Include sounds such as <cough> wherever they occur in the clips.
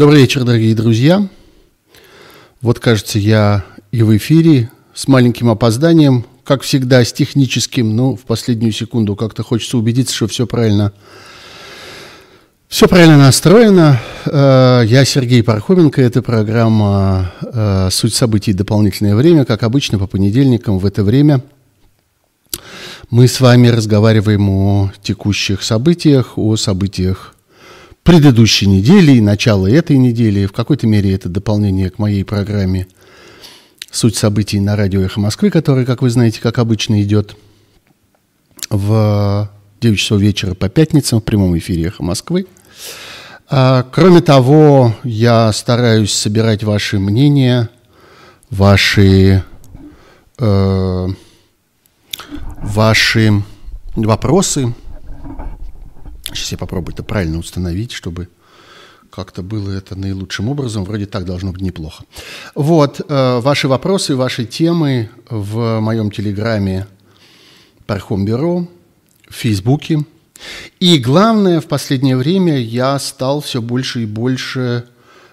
Добрый вечер, дорогие друзья. Вот, кажется, я и в эфире с маленьким опозданием, как всегда, с техническим, но в последнюю секунду как-то хочется убедиться, что все правильно, все правильно настроено. Э, я Сергей Пархоменко, это программа э, «Суть событий. Дополнительное время», как обычно, по понедельникам в это время мы с вами разговариваем о текущих событиях, о событиях предыдущей недели и начала этой недели. В какой-то мере это дополнение к моей программе «Суть событий» на радио «Эхо Москвы», которая, как вы знаете, как обычно идет в 9 часов вечера по пятницам в прямом эфире «Эхо Москвы». А, кроме того, я стараюсь собирать ваши мнения, ваши, э, ваши вопросы – Сейчас я попробую это правильно установить, чтобы как-то было это наилучшим образом. Вроде так должно быть неплохо. Вот, э, ваши вопросы, ваши темы в моем телеграме Пархом Бюро, в Фейсбуке. И главное, в последнее время я стал все больше и больше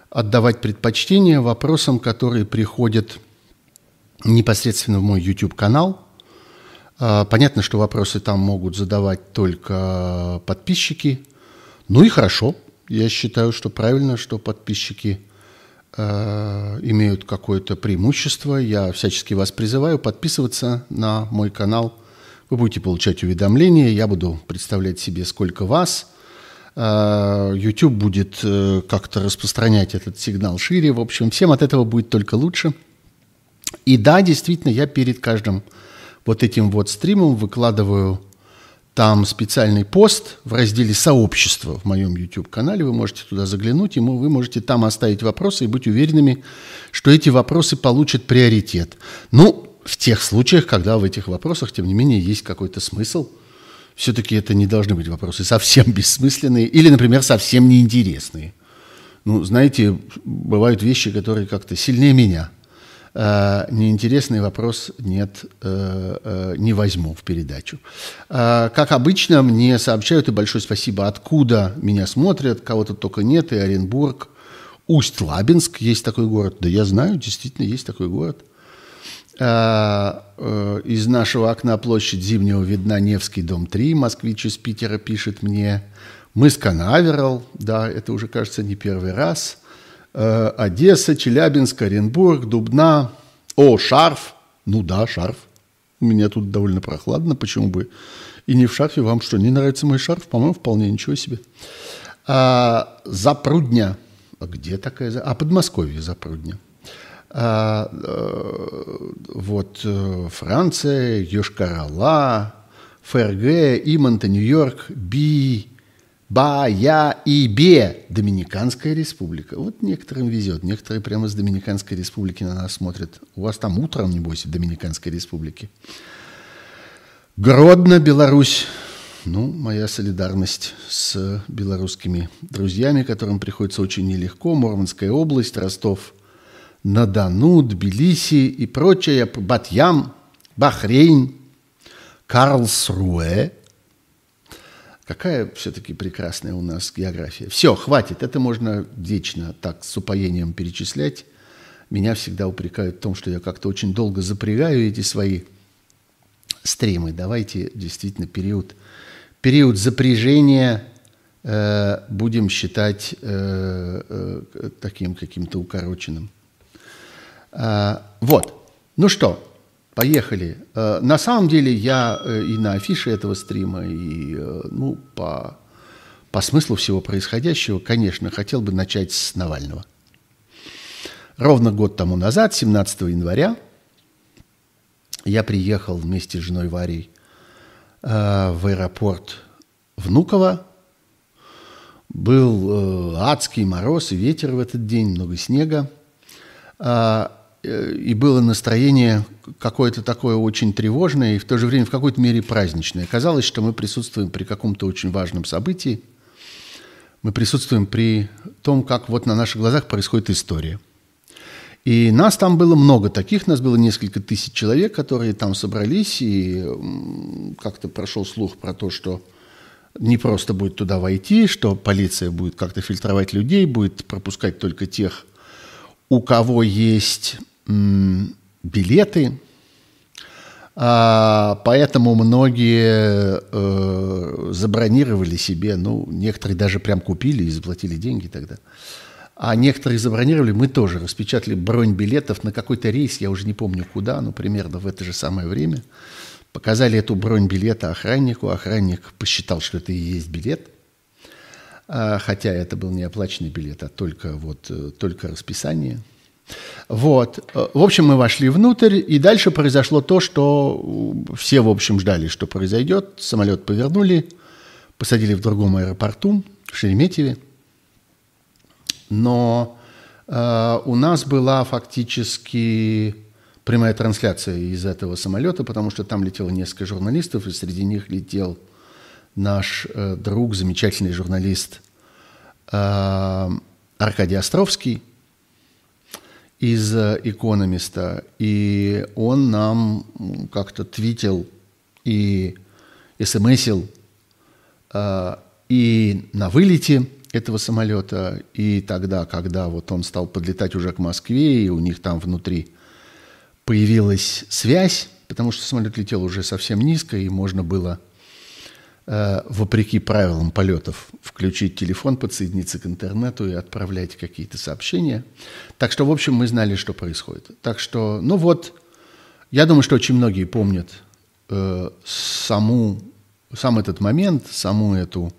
отдавать предпочтение вопросам, которые приходят непосредственно в мой YouTube-канал – понятно, что вопросы там могут задавать только подписчики. Ну и хорошо. Я считаю, что правильно, что подписчики э, имеют какое-то преимущество. Я всячески вас призываю подписываться на мой канал. Вы будете получать уведомления, я буду представлять себе, сколько вас. Э, YouTube будет э, как-то распространять этот сигнал шире. В общем, всем от этого будет только лучше. И да, действительно, я перед каждым вот этим вот стримом выкладываю там специальный пост в разделе «Сообщество» в моем YouTube-канале. Вы можете туда заглянуть, и вы можете там оставить вопросы и быть уверенными, что эти вопросы получат приоритет. Ну, в тех случаях, когда в этих вопросах, тем не менее, есть какой-то смысл. Все-таки это не должны быть вопросы совсем <laughs> бессмысленные или, например, совсем неинтересные. Ну, знаете, бывают вещи, которые как-то сильнее меня – Э, неинтересный вопрос нет, э, э, не возьму в передачу. Как обычно, мне сообщают, и большое спасибо, откуда меня смотрят, кого-то только нет, и Оренбург, Усть-Лабинск, есть такой город. Да я знаю, действительно, есть такой город. Из нашего окна площадь Зимнего видна Невский, дом 3, москвич из Питера пишет мне. Мы с Канаверал, да, это уже, кажется, не первый раз – Э, Одесса, Челябинск, Оренбург, Дубна. О, шарф. Ну да, шарф. У меня тут довольно прохладно, почему бы и не в шарфе. Вам что, не нравится мой шарф? По-моему, вполне ничего себе. А, Запрудня. А где такая? А, Подмосковье Запрудня. А, а, вот э, Франция, Йошкар-Ола, ФРГ, Имонта, Нью-Йорк, Би, Ба, Я и Бе. Доминиканская республика. Вот некоторым везет. Некоторые прямо с Доминиканской республики на нас смотрят. У вас там утром, небось, в Доминиканской республике. Гродно, Беларусь. Ну, моя солидарность с белорусскими друзьями, которым приходится очень нелегко. Мурманская область, Ростов, Надану, Тбилиси и прочее. Батьям, Бахрейн, Карлсруэ – Какая все-таки прекрасная у нас география. Все, хватит. Это можно вечно так с упоением перечислять. Меня всегда упрекают в том, что я как-то очень долго запрягаю эти свои стримы. Давайте действительно период, период запряжения э, будем считать э, э, таким каким-то укороченным. Э, вот. Ну что, Поехали. Э, на самом деле я э, и на афише этого стрима, и э, ну, по, по смыслу всего происходящего, конечно, хотел бы начать с Навального. Ровно год тому назад, 17 января, я приехал вместе с женой Варей в аэропорт Внуково. Был адский мороз и ветер в этот день, много снега. И было настроение какое-то такое очень тревожное и в то же время в какой-то мере праздничное. Казалось, что мы присутствуем при каком-то очень важном событии. Мы присутствуем при том, как вот на наших глазах происходит история. И нас там было много таких, нас было несколько тысяч человек, которые там собрались, и как-то прошел слух про то, что не просто будет туда войти, что полиция будет как-то фильтровать людей, будет пропускать только тех, у кого есть билеты. А, поэтому многие э, забронировали себе, ну, некоторые даже прям купили и заплатили деньги тогда. А некоторые забронировали, мы тоже распечатали бронь билетов на какой-то рейс, я уже не помню куда, но примерно в это же самое время. Показали эту бронь билета охраннику, охранник посчитал, что это и есть билет, хотя это был не оплаченный билет, а только, вот, э, только расписание. Вот. В общем, мы вошли внутрь, и дальше произошло то, что все, в общем, ждали, что произойдет. Самолет повернули, посадили в другом аэропорту, в Шереметьеве. Но э, у нас была фактически прямая трансляция из этого самолета, потому что там летело несколько журналистов, и среди них летел наш э, друг, замечательный журналист э, Аркадий Островский из «Экономиста», и он нам как-то твитил и смсил э, и на вылете этого самолета, и тогда, когда вот он стал подлетать уже к Москве, и у них там внутри появилась связь, потому что самолет летел уже совсем низко, и можно было, вопреки правилам полетов, включить телефон, подсоединиться к интернету и отправлять какие-то сообщения. Так что, в общем, мы знали, что происходит. Так что, ну вот, я думаю, что очень многие помнят э, саму, сам этот момент, саму эту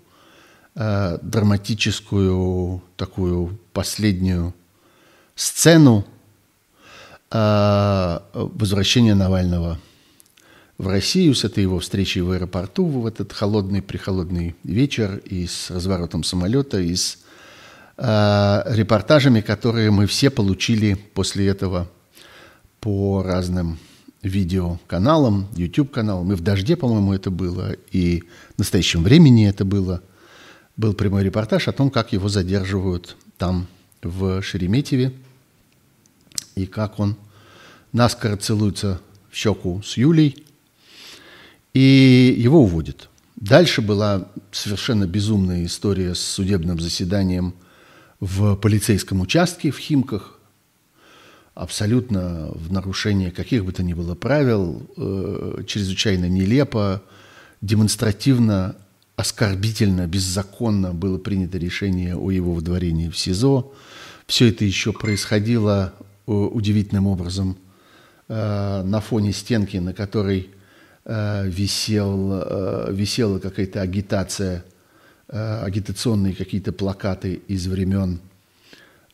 э, драматическую такую последнюю сцену э, возвращения Навального в Россию с этой его встречей в аэропорту в этот холодный прихолодный вечер и с разворотом самолета, и с э, репортажами, которые мы все получили после этого по разным видеоканалам, YouTube-каналам. И в «Дожде», по-моему, это было, и в настоящем времени это было – был прямой репортаж о том, как его задерживают там, в Шереметьеве, и как он наскоро целуется в щеку с Юлей, и его уводят. Дальше была совершенно безумная история с судебным заседанием в полицейском участке в Химках, абсолютно в нарушение каких бы то ни было правил, э, чрезвычайно нелепо, демонстративно оскорбительно, беззаконно было принято решение о его выдворении в СИЗО. Все это еще происходило э, удивительным образом э, на фоне стенки, на которой э, висел, висела какая-то агитация, агитационные какие-то плакаты из времен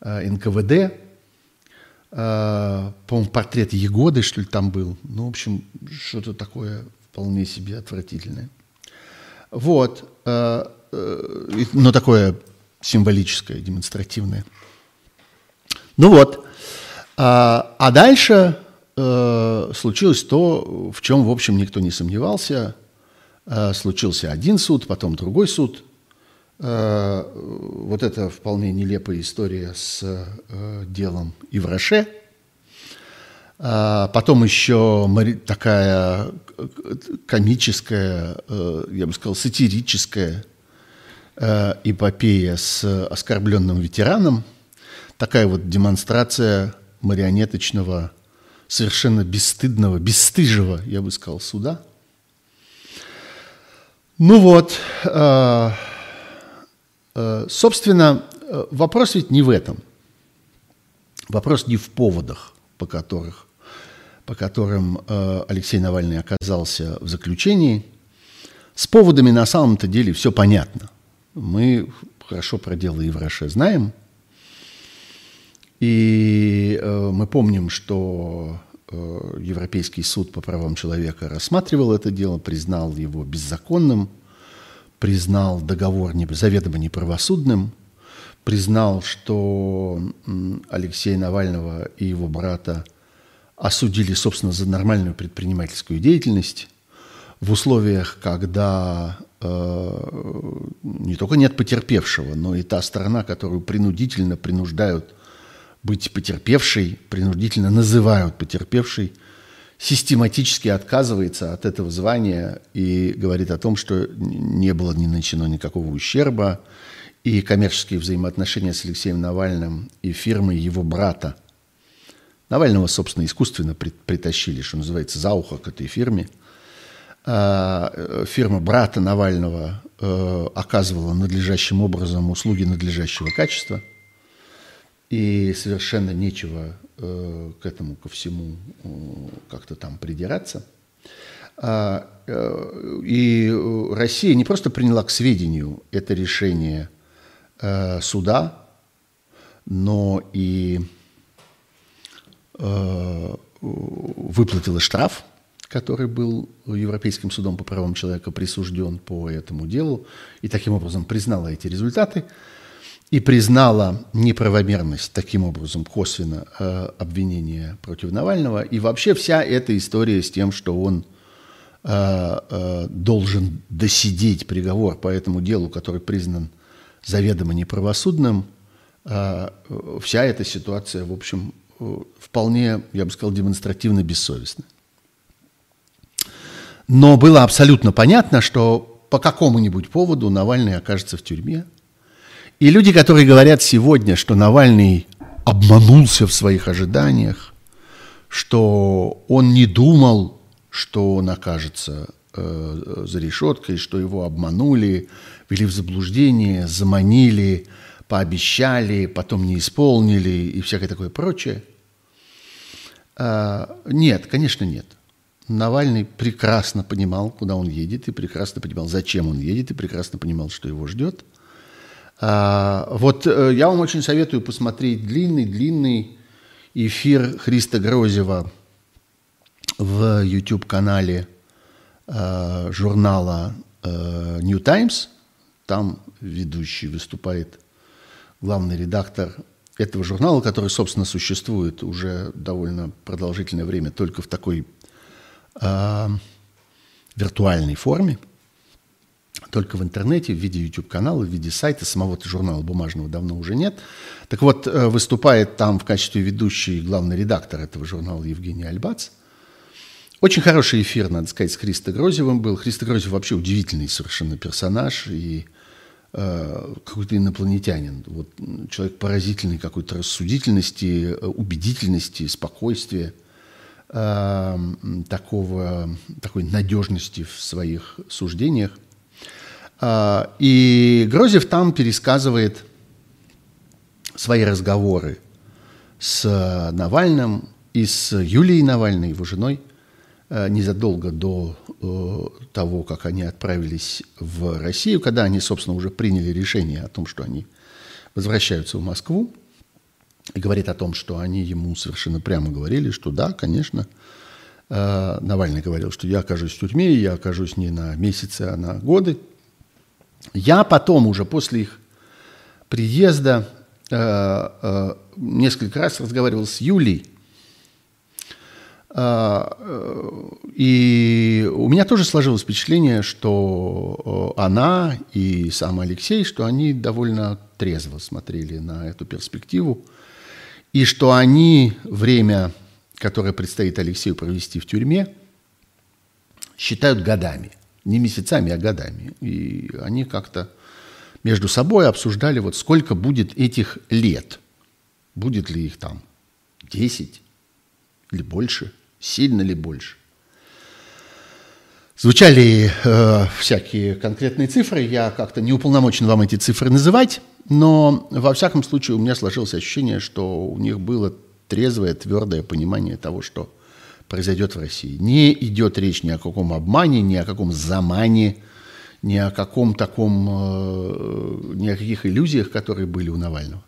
НКВД. По-моему, портрет Егоды, что ли, там был. Ну, в общем, что-то такое вполне себе отвратительное. Вот. Э, э, но такое символическое, демонстративное. Ну вот. А дальше э, случилось то, в чем, в общем, никто не сомневался. Случился один суд, потом другой суд. Вот это вполне нелепая история с делом Ивраше – потом еще такая комическая, э, я бы сказал, сатирическая э, эпопея с оскорбленным ветераном. Такая вот демонстрация марионеточного, совершенно бесстыдного, бесстыжего, я бы сказал, суда. Ну вот, э, собственно, вопрос ведь не в этом. Вопрос не в поводах, по которых по которым э, Алексей Навальный оказался в заключении, с поводами на самом-то деле все понятно. Мы хорошо про дело Евроше знаем. И э, мы помним, что э, Европейский суд по правам человека рассматривал это дело, признал его беззаконным, признал договор заведомо неправосудным, признал, что Алексея Навального и его брата – осудили, собственно, за нормальную предпринимательскую деятельность в условиях, когда э, не только нет потерпевшего, но и та сторона, которую принудительно принуждают быть потерпевшей, принудительно называют потерпевшей, систематически отказывается от этого звания и говорит о том, что не было не нанесено никакого ущерба, и коммерческие взаимоотношения с Алексеем Навальным и фирмой его брата. Навального, собственно, искусственно притащили, что называется, за ухо к этой фирме. А, фирма брата Навального э, оказывала надлежащим образом услуги надлежащего качества. И совершенно нечего э, к этому, ко всему э, как-то там придираться. А, и Россия не просто приняла к сведению это решение э, суда, но и э, выплатила штраф, который был Европейским судом по правам человека присужден по этому делу, и таким образом признала эти результаты и признала неправомерность таким образом косвенно э, обвинения против Навального. И вообще вся эта история с тем, что он э, э, должен досидеть приговор по этому делу, который признан заведомо неправосудным, а, вся эта ситуация, в общем, вполне, я бы сказал, демонстративно бессовестна. Но было абсолютно понятно, что по какому-нибудь поводу Навальный окажется в тюрьме. И люди, которые говорят сегодня, что Навальный обманулся в своих ожиданиях, что он не думал, что он окажется э, за решеткой, что его обманули, ввели в заблуждение, заманили, пообещали, потом не исполнили и всякое такое прочее. А, нет, конечно, нет. Навальный прекрасно понимал, куда он едет, и прекрасно понимал, зачем он едет, и прекрасно понимал, что его ждет. А, вот э, я вам очень советую посмотреть длинный-длинный эфир Христа Грозева в YouTube-канале э, журнала э, New Times – там ведущий выступает главный редактор этого журнала, который, собственно, существует уже довольно продолжительное время только в такой э, виртуальной форме, только в интернете, в виде YouTube-канала, в виде сайта, самого журнала бумажного давно уже нет. Так вот, э, выступает там в качестве ведущий главный редактор этого журнала Евгений Альбац. Очень хороший эфир, надо сказать, с Христо Грозевым был. Христо Грозев вообще удивительный совершенно персонаж, и Э, какой-то инопланетянин. Вот человек поразительной какой-то рассудительности, э, убедительности, спокойствия, э, такого, такой надежности в своих суждениях. И Грозев там пересказывает свои разговоры с Навальным и с Юлией Навальной, его женой – Э, незадолго до э, того, как они отправились в Россию, когда они, собственно, уже приняли решение о том, что они возвращаются в Москву, и говорит о том, что они ему совершенно прямо говорили, что да, конечно, э, Навальный говорил, что я окажусь в тюрьме, я окажусь не на месяцы, а на годы. Я потом уже после их приезда несколько раз разговаривал с Юлей, а, э, и у меня тоже сложилось впечатление, что э, она и сам Алексей, что они довольно трезво смотрели на эту перспективу, и что они время, которое предстоит Алексею провести в тюрьме, считают годами. Не месяцами, а годами. И они как-то между собой обсуждали, вот сколько будет этих лет. Будет ли их там 10 или больше – Сильно ли больше? Звучали э, всякие конкретные цифры, я как-то не уполномочен вам эти цифры называть, но во всяком случае у меня сложилось ощущение, что у них было трезвое, твердое понимание того, что произойдет в России. Не идет речь ни о каком обмане, ни о каком замане, ни о каком таком, э, ни о каких иллюзиях, которые были у Навального.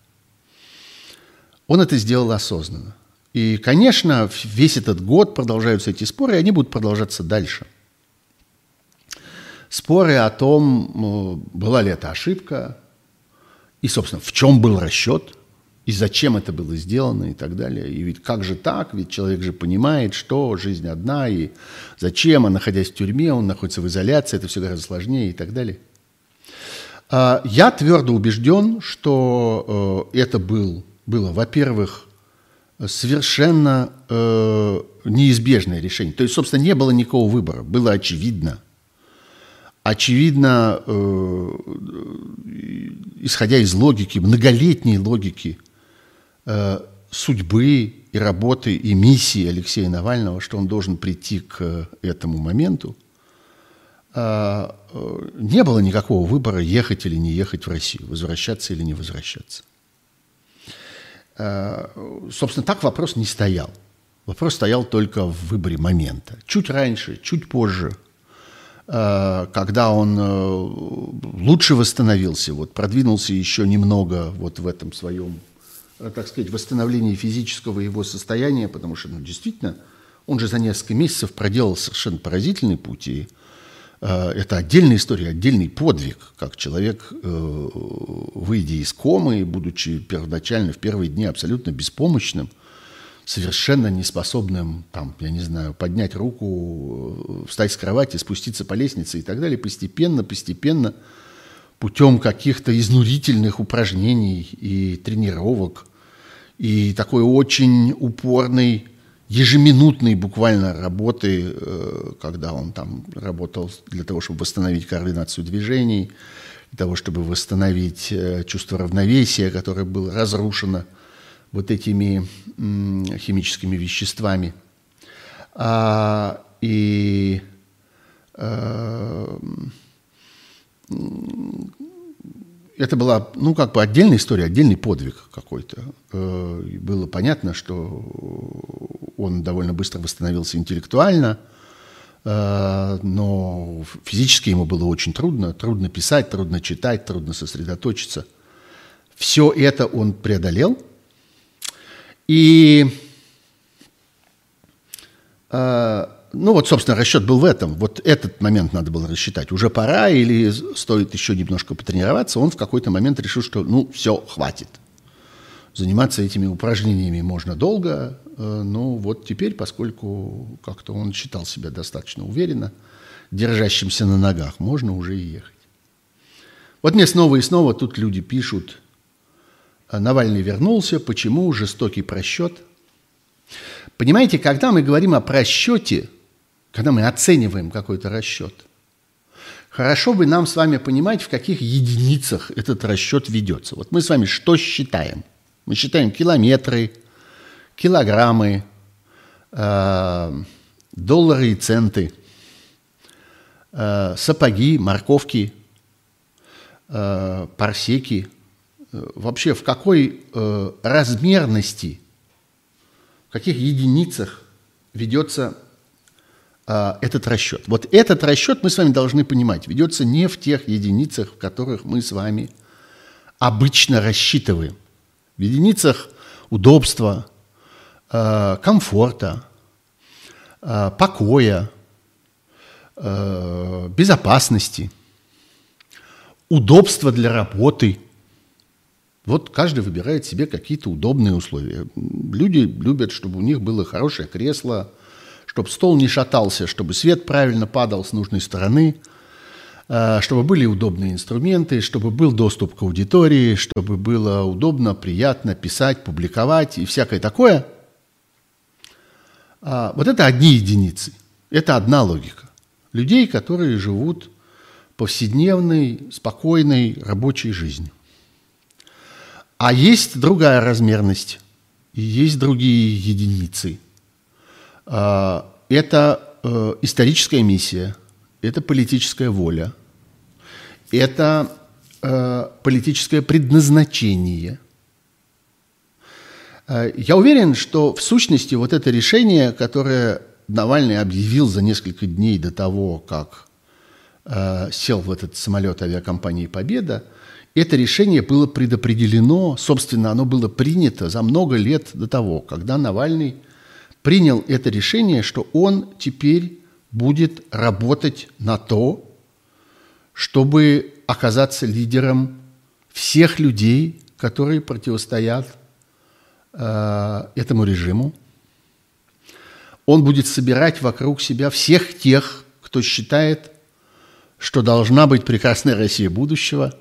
Он это сделал осознанно. И, конечно, весь этот год продолжаются эти споры, и они будут продолжаться дальше. Споры о том, была ли это ошибка, и, собственно, в чем был расчет, и зачем это было сделано, и так далее. И ведь как же так? Ведь человек же понимает, что жизнь одна, и зачем, а находясь в тюрьме, он находится в изоляции, это все гораздо сложнее и так далее. А, я твердо убежден, что э, это был, было, во-первых, совершенно э, неизбежное решение. То есть, собственно, не было никакого выбора. Было очевидно. Очевидно, э, исходя из логики, многолетней логики э, судьбы и работы и миссии Алексея Навального, что он должен прийти к этому моменту, э, э не было никакого выбора, ехать или не ехать в Россию, возвращаться или не возвращаться. Э, собственно, так вопрос не стоял. Вопрос стоял только в выборе момента. Чуть раньше, чуть позже, э, когда он э, лучше восстановился, вот, продвинулся еще немного вот в этом своем, так сказать, восстановлении физического его состояния, потому что, ну, действительно, он же за несколько месяцев проделал совершенно поразительный путь, и Э, это отдельная история, отдельный подвиг, как человек, э, выйдя из комы, будучи первоначально в первые дни абсолютно беспомощным, совершенно неспособным, там, я не знаю, поднять руку, э, встать с кровати, спуститься по лестнице и так далее, постепенно, постепенно, путем каких-то изнурительных упражнений и тренировок, и такой очень упорный ежеминутной буквально работы, э, когда он там работал для того, чтобы восстановить координацию движений, для того, чтобы восстановить э, чувство равновесия, которое было разрушено вот этими химическими веществами. А, и а, это была, ну, как бы отдельная история, отдельный подвиг какой-то. Было понятно, что он довольно быстро восстановился интеллектуально, э, но физически ему было очень трудно. Трудно писать, трудно читать, трудно сосредоточиться. Все это он преодолел. И, э, ну вот, собственно, расчет был в этом. Вот этот момент надо было рассчитать. Уже пора или стоит еще немножко потренироваться. Он в какой-то момент решил, что, ну, все, хватит. Заниматься этими упражнениями можно долго, э, но вот теперь, поскольку как-то он считал себя достаточно уверенно, держащимся на ногах, можно уже и ехать. Вот мне снова и снова тут люди пишут, «А Навальный вернулся, почему жестокий просчет? Понимаете, когда мы говорим о просчете, когда мы оцениваем какой-то расчет, хорошо бы нам с вами понимать, в каких единицах этот расчет ведется. Вот мы с вами что считаем – мы считаем километры, килограммы, э, доллары и центы, э, сапоги, морковки, э, парсеки. Вообще в какой размерности, в каких единицах ведется этот расчет. Вот этот расчет мы с вами должны понимать. Ведется не в тех единицах, в которых мы с вами обычно рассчитываем – в единицах удобства, э, комфорта, э, покоя, э, безопасности, удобства для работы. Вот каждый выбирает себе какие-то удобные условия. Люди любят, чтобы у них было хорошее кресло, чтобы стол не шатался, чтобы свет правильно падал с нужной стороны – Э, чтобы были удобные инструменты, чтобы был доступ к аудитории, чтобы было удобно, приятно писать, публиковать и всякое такое. А, вот это одни единицы. Это одна логика. Людей, которые живут повседневной, спокойной рабочей жизнью. А есть другая размерность, и есть другие единицы. А, это э, историческая миссия, это политическая воля, это э, политическое предназначение. Э, я уверен, что в сущности вот это решение, которое Навальный объявил за несколько дней до того, как сел в этот самолет авиакомпании «Победа», это решение было предопределено, собственно, оно было принято за много лет до того, когда Навальный принял это решение, что он теперь будет работать на то, чтобы оказаться лидером всех людей, которые противостоят э, этому режиму. Он будет собирать вокруг себя всех тех, кто считает, что должна быть прекрасная Россия будущего.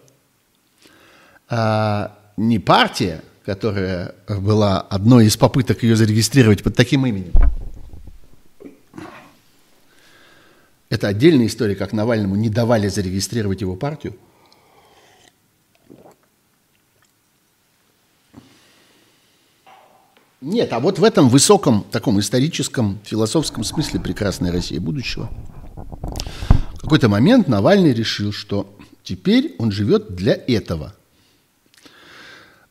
А не партия, которая была одной из попыток ее зарегистрировать под таким именем. Это отдельная история, как Навальному не давали зарегистрировать его партию. Нет, а вот в этом высоком, таком историческом, философском смысле прекрасной России будущего в какой-то момент Навальный решил, что теперь он живет для этого.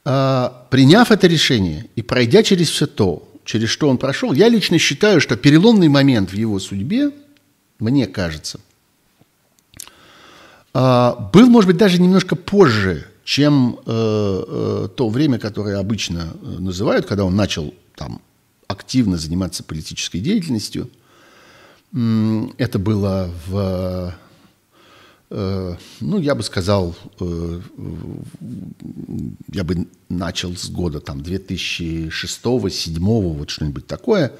А, приняв это решение и пройдя через все то, через что он прошел, я лично считаю, что переломный момент в его судьбе – мне кажется, а, был, может быть, даже немножко позже, чем э, э, то время, которое обычно э, называют, когда он начал там активно заниматься политической деятельностью. Это было в, ну, я бы сказал, я бы начал с года там 2006-2007, вот что-нибудь такое.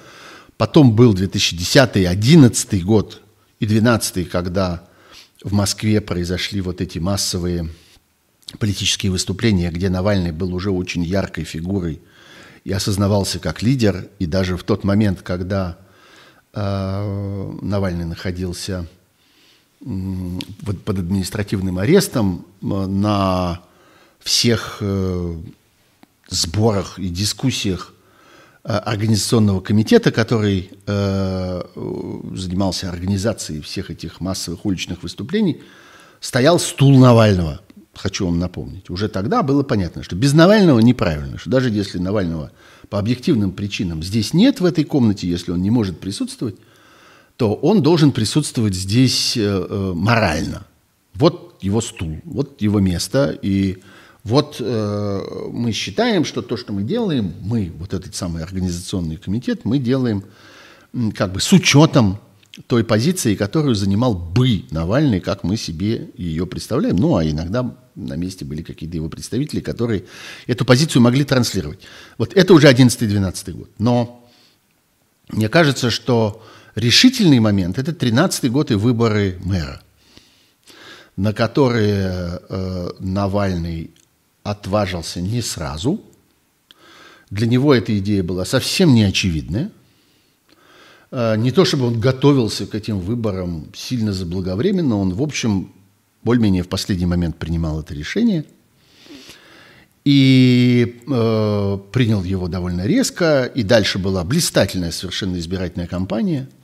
Потом был 2010-2011 год, и 12 когда в Москве произошли вот эти массовые политические выступления, где Навальный был уже очень яркой фигурой и осознавался как лидер, и даже в тот момент, когда э, Навальный находился э, под административным арестом, э, на всех э, сборах и дискуссиях Э, организационного комитета, который занимался организацией всех этих массовых уличных выступлений, стоял стул Навального. Хочу вам напомнить. Уже тогда было понятно, что без Навального неправильно, что даже если Навального по объективным причинам здесь нет в этой комнате, если он не может присутствовать, то он должен присутствовать здесь э, э, морально. Вот его стул, вот его место, и вот э, мы считаем, что то, что мы делаем, мы, вот этот самый организационный комитет, мы делаем как бы с учетом той позиции, которую занимал бы Навальный, как мы себе ее представляем. Ну, а иногда на месте были какие-то его представители, которые эту позицию могли транслировать. Вот это уже 11-12 год. Но мне кажется, что решительный момент – это 13 год и выборы мэра, на которые э, Навальный отважился не сразу. Для него эта идея была совсем не очевидная. А, не то чтобы он готовился к этим выборам сильно заблаговременно, он, в общем, более-менее в последний момент принимал это решение и э, принял его довольно резко. И дальше была блистательная совершенно избирательная кампания –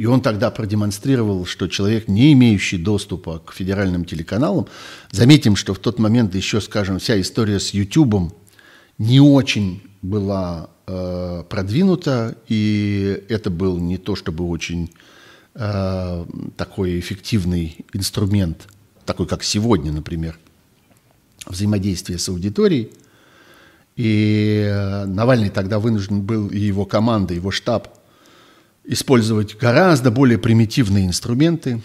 и он тогда продемонстрировал, что человек, не имеющий доступа к федеральным телеканалам, заметим, что в тот момент еще, скажем, вся история с YouTube не очень была э, продвинута, и это был не то чтобы очень э, такой эффективный инструмент, такой как сегодня, например, взаимодействие с аудиторией. И э, Навальный тогда вынужден был, и его команда, его штаб – использовать гораздо более примитивные инструменты,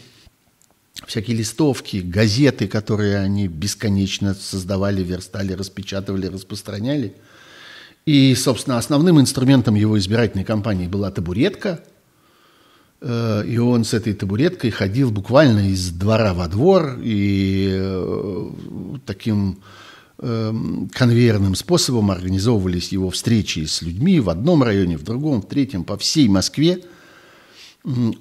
всякие листовки, газеты, которые они бесконечно создавали, верстали, распечатывали, распространяли. И, собственно, основным инструментом его избирательной кампании была табуретка. Э, и он с этой табуреткой ходил буквально из двора во двор и э, таким эм, конвейерным способом организовывались его встречи с людьми в одном районе, в другом, в третьем, по всей Москве –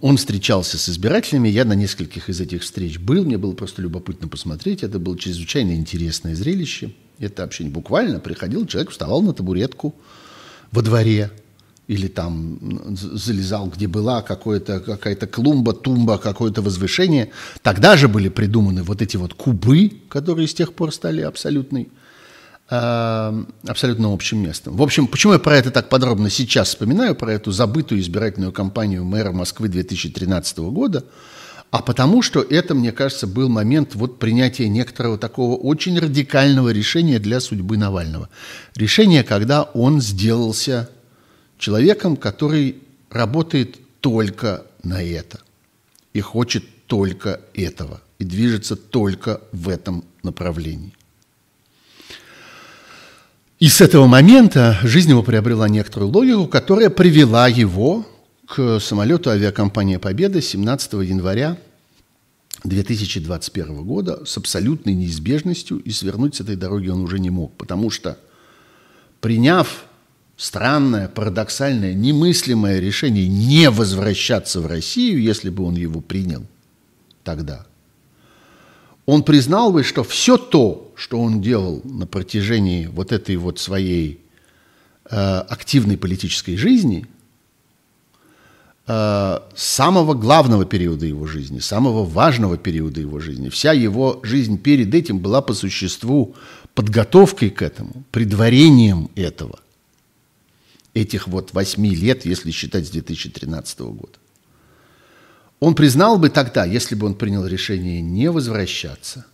он встречался с избирателями, я на нескольких из этих встреч был, мне было просто любопытно посмотреть, это было чрезвычайно интересное зрелище. Это общение буквально приходил человек, вставал на табуретку во дворе или там залезал, где была какая-то клумба, тумба, какое-то возвышение. Тогда же были придуманы вот эти вот кубы, которые с тех пор стали абсолютной абсолютно общим местом. В общем, почему я про это так подробно сейчас вспоминаю, про эту забытую избирательную кампанию мэра Москвы 2013 года, а потому что это, мне кажется, был момент вот принятия некоторого такого очень радикального решения для судьбы Навального. Решение, когда он сделался человеком, который работает только на это и хочет только этого, и движется только в этом направлении. И с этого момента жизнь его приобрела некоторую логику, которая привела его к самолету авиакомпании «Победа» 17 января 2021 года с абсолютной неизбежностью, и свернуть с этой дороги он уже не мог, потому что приняв странное, парадоксальное, немыслимое решение не возвращаться в Россию, если бы он его принял тогда, он признал бы, что все то, что он делал на протяжении вот этой вот своей э, активной политической жизни, э, самого главного периода его жизни, самого важного периода его жизни, вся его жизнь перед этим была по существу подготовкой к этому, предварением этого этих вот восьми лет, если считать с 2013 года. Он признал бы тогда, если бы он принял решение не возвращаться,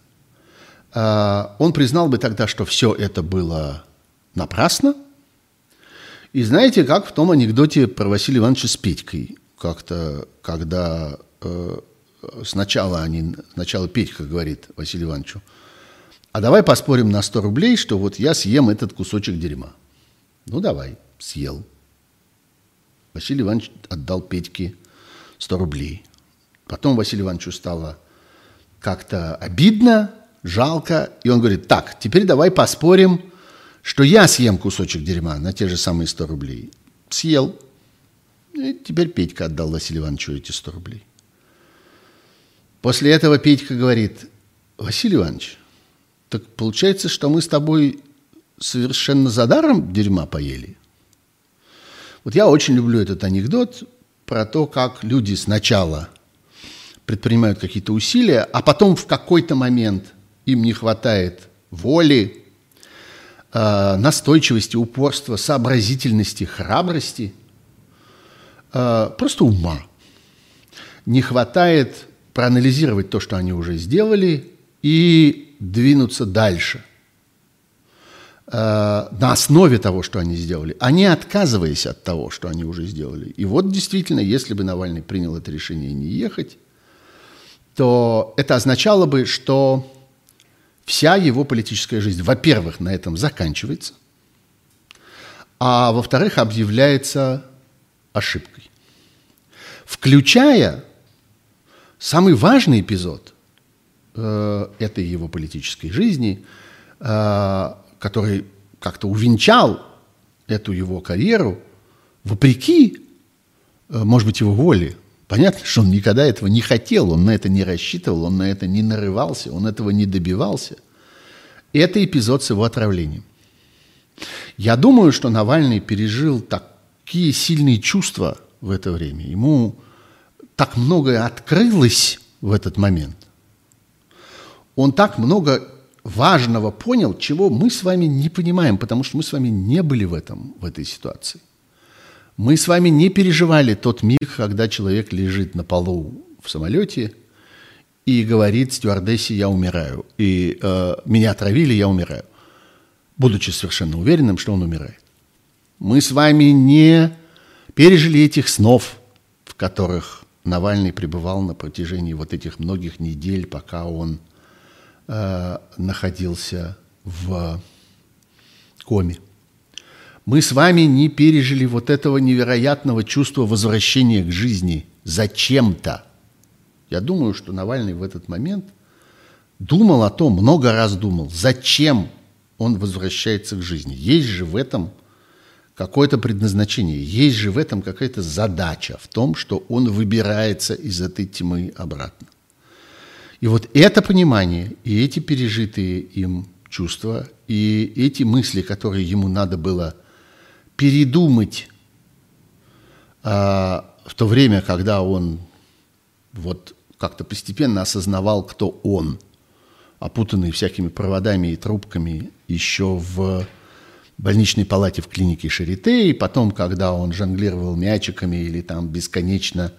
он признал бы тогда, что все это было напрасно. И знаете, как в том анекдоте про Василия Ивановича с Петькой, как-то, когда э, сначала они, сначала Петька говорит Василию Ивановичу, а давай поспорим на 100 рублей, что вот я съем этот кусочек дерьма. Ну, давай съел. Василий Иванович отдал Петьке 100 рублей. Потом Василию Ивановичу стало как-то обидно, жалко, и он говорит, так, теперь давай поспорим, что я съем кусочек дерьма на те же самые 100 рублей. Съел. И теперь Петька отдал Василию Ивановичу эти 100 рублей. После этого Петька говорит, Василий Иванович, так получается, что мы с тобой совершенно за даром дерьма поели? Вот я очень люблю этот анекдот про то, как люди сначала предпринимают какие-то усилия, а потом в какой-то момент им не хватает воли, э, настойчивости, упорства, сообразительности, храбрости, э, просто ума. Не хватает проанализировать то, что они уже сделали, и двинуться дальше – Э, на основе того, что они сделали, а не отказываясь от того, что они уже сделали. И вот действительно, если бы Навальный принял это решение не ехать, то это означало бы, что вся его политическая жизнь, во-первых, на этом заканчивается, а во-вторых, объявляется ошибкой. Включая самый важный эпизод э, этой его политической жизни, э, который как-то увенчал эту его карьеру, вопреки, э, может быть, его воле. Понятно, что он никогда этого не хотел, он на это не рассчитывал, он на это не нарывался, он этого не добивался. Это эпизод с его отравлением. Я думаю, что Навальный пережил такие сильные чувства в это время. Ему так многое открылось в этот момент. Он так много важного понял, чего мы с вами не понимаем, потому что мы с вами не были в, этом, в этой ситуации. Мы с вами не переживали тот миг, когда человек лежит на полу в самолете и говорит стюардессе «я умираю», и э, «меня отравили, я умираю», будучи совершенно уверенным, что он умирает. Мы с вами не пережили этих снов, в которых Навальный пребывал на протяжении вот этих многих недель, пока он Э, находился в коме. Мы с вами не пережили вот этого невероятного чувства возвращения к жизни зачем-то. Я думаю, что Навальный в этот момент думал о том, много раз думал, зачем он возвращается к жизни. Есть же в этом какое-то предназначение, есть же в этом какая-то задача в том, что он выбирается из этой тьмы обратно. И вот это понимание и эти пережитые им чувства, и эти мысли, которые ему надо было передумать а, в то время, когда он вот как-то постепенно осознавал, кто он, опутанный всякими проводами и трубками еще в больничной палате в клинике Шарите, и потом, когда он жонглировал мячиками или там бесконечно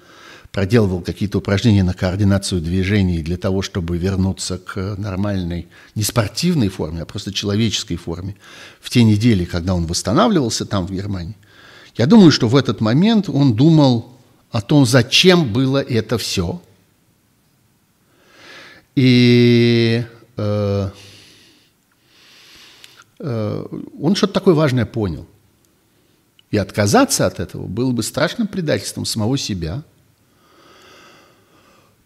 проделывал какие-то упражнения на координацию движений для того, чтобы вернуться к нормальной, не спортивной форме, а просто человеческой форме в те недели, когда он восстанавливался там, в Германии. Я думаю, что в этот момент он думал о том, зачем было это все. И э, э, он что-то такое важное понял. И отказаться от этого было бы страшным предательством самого себя –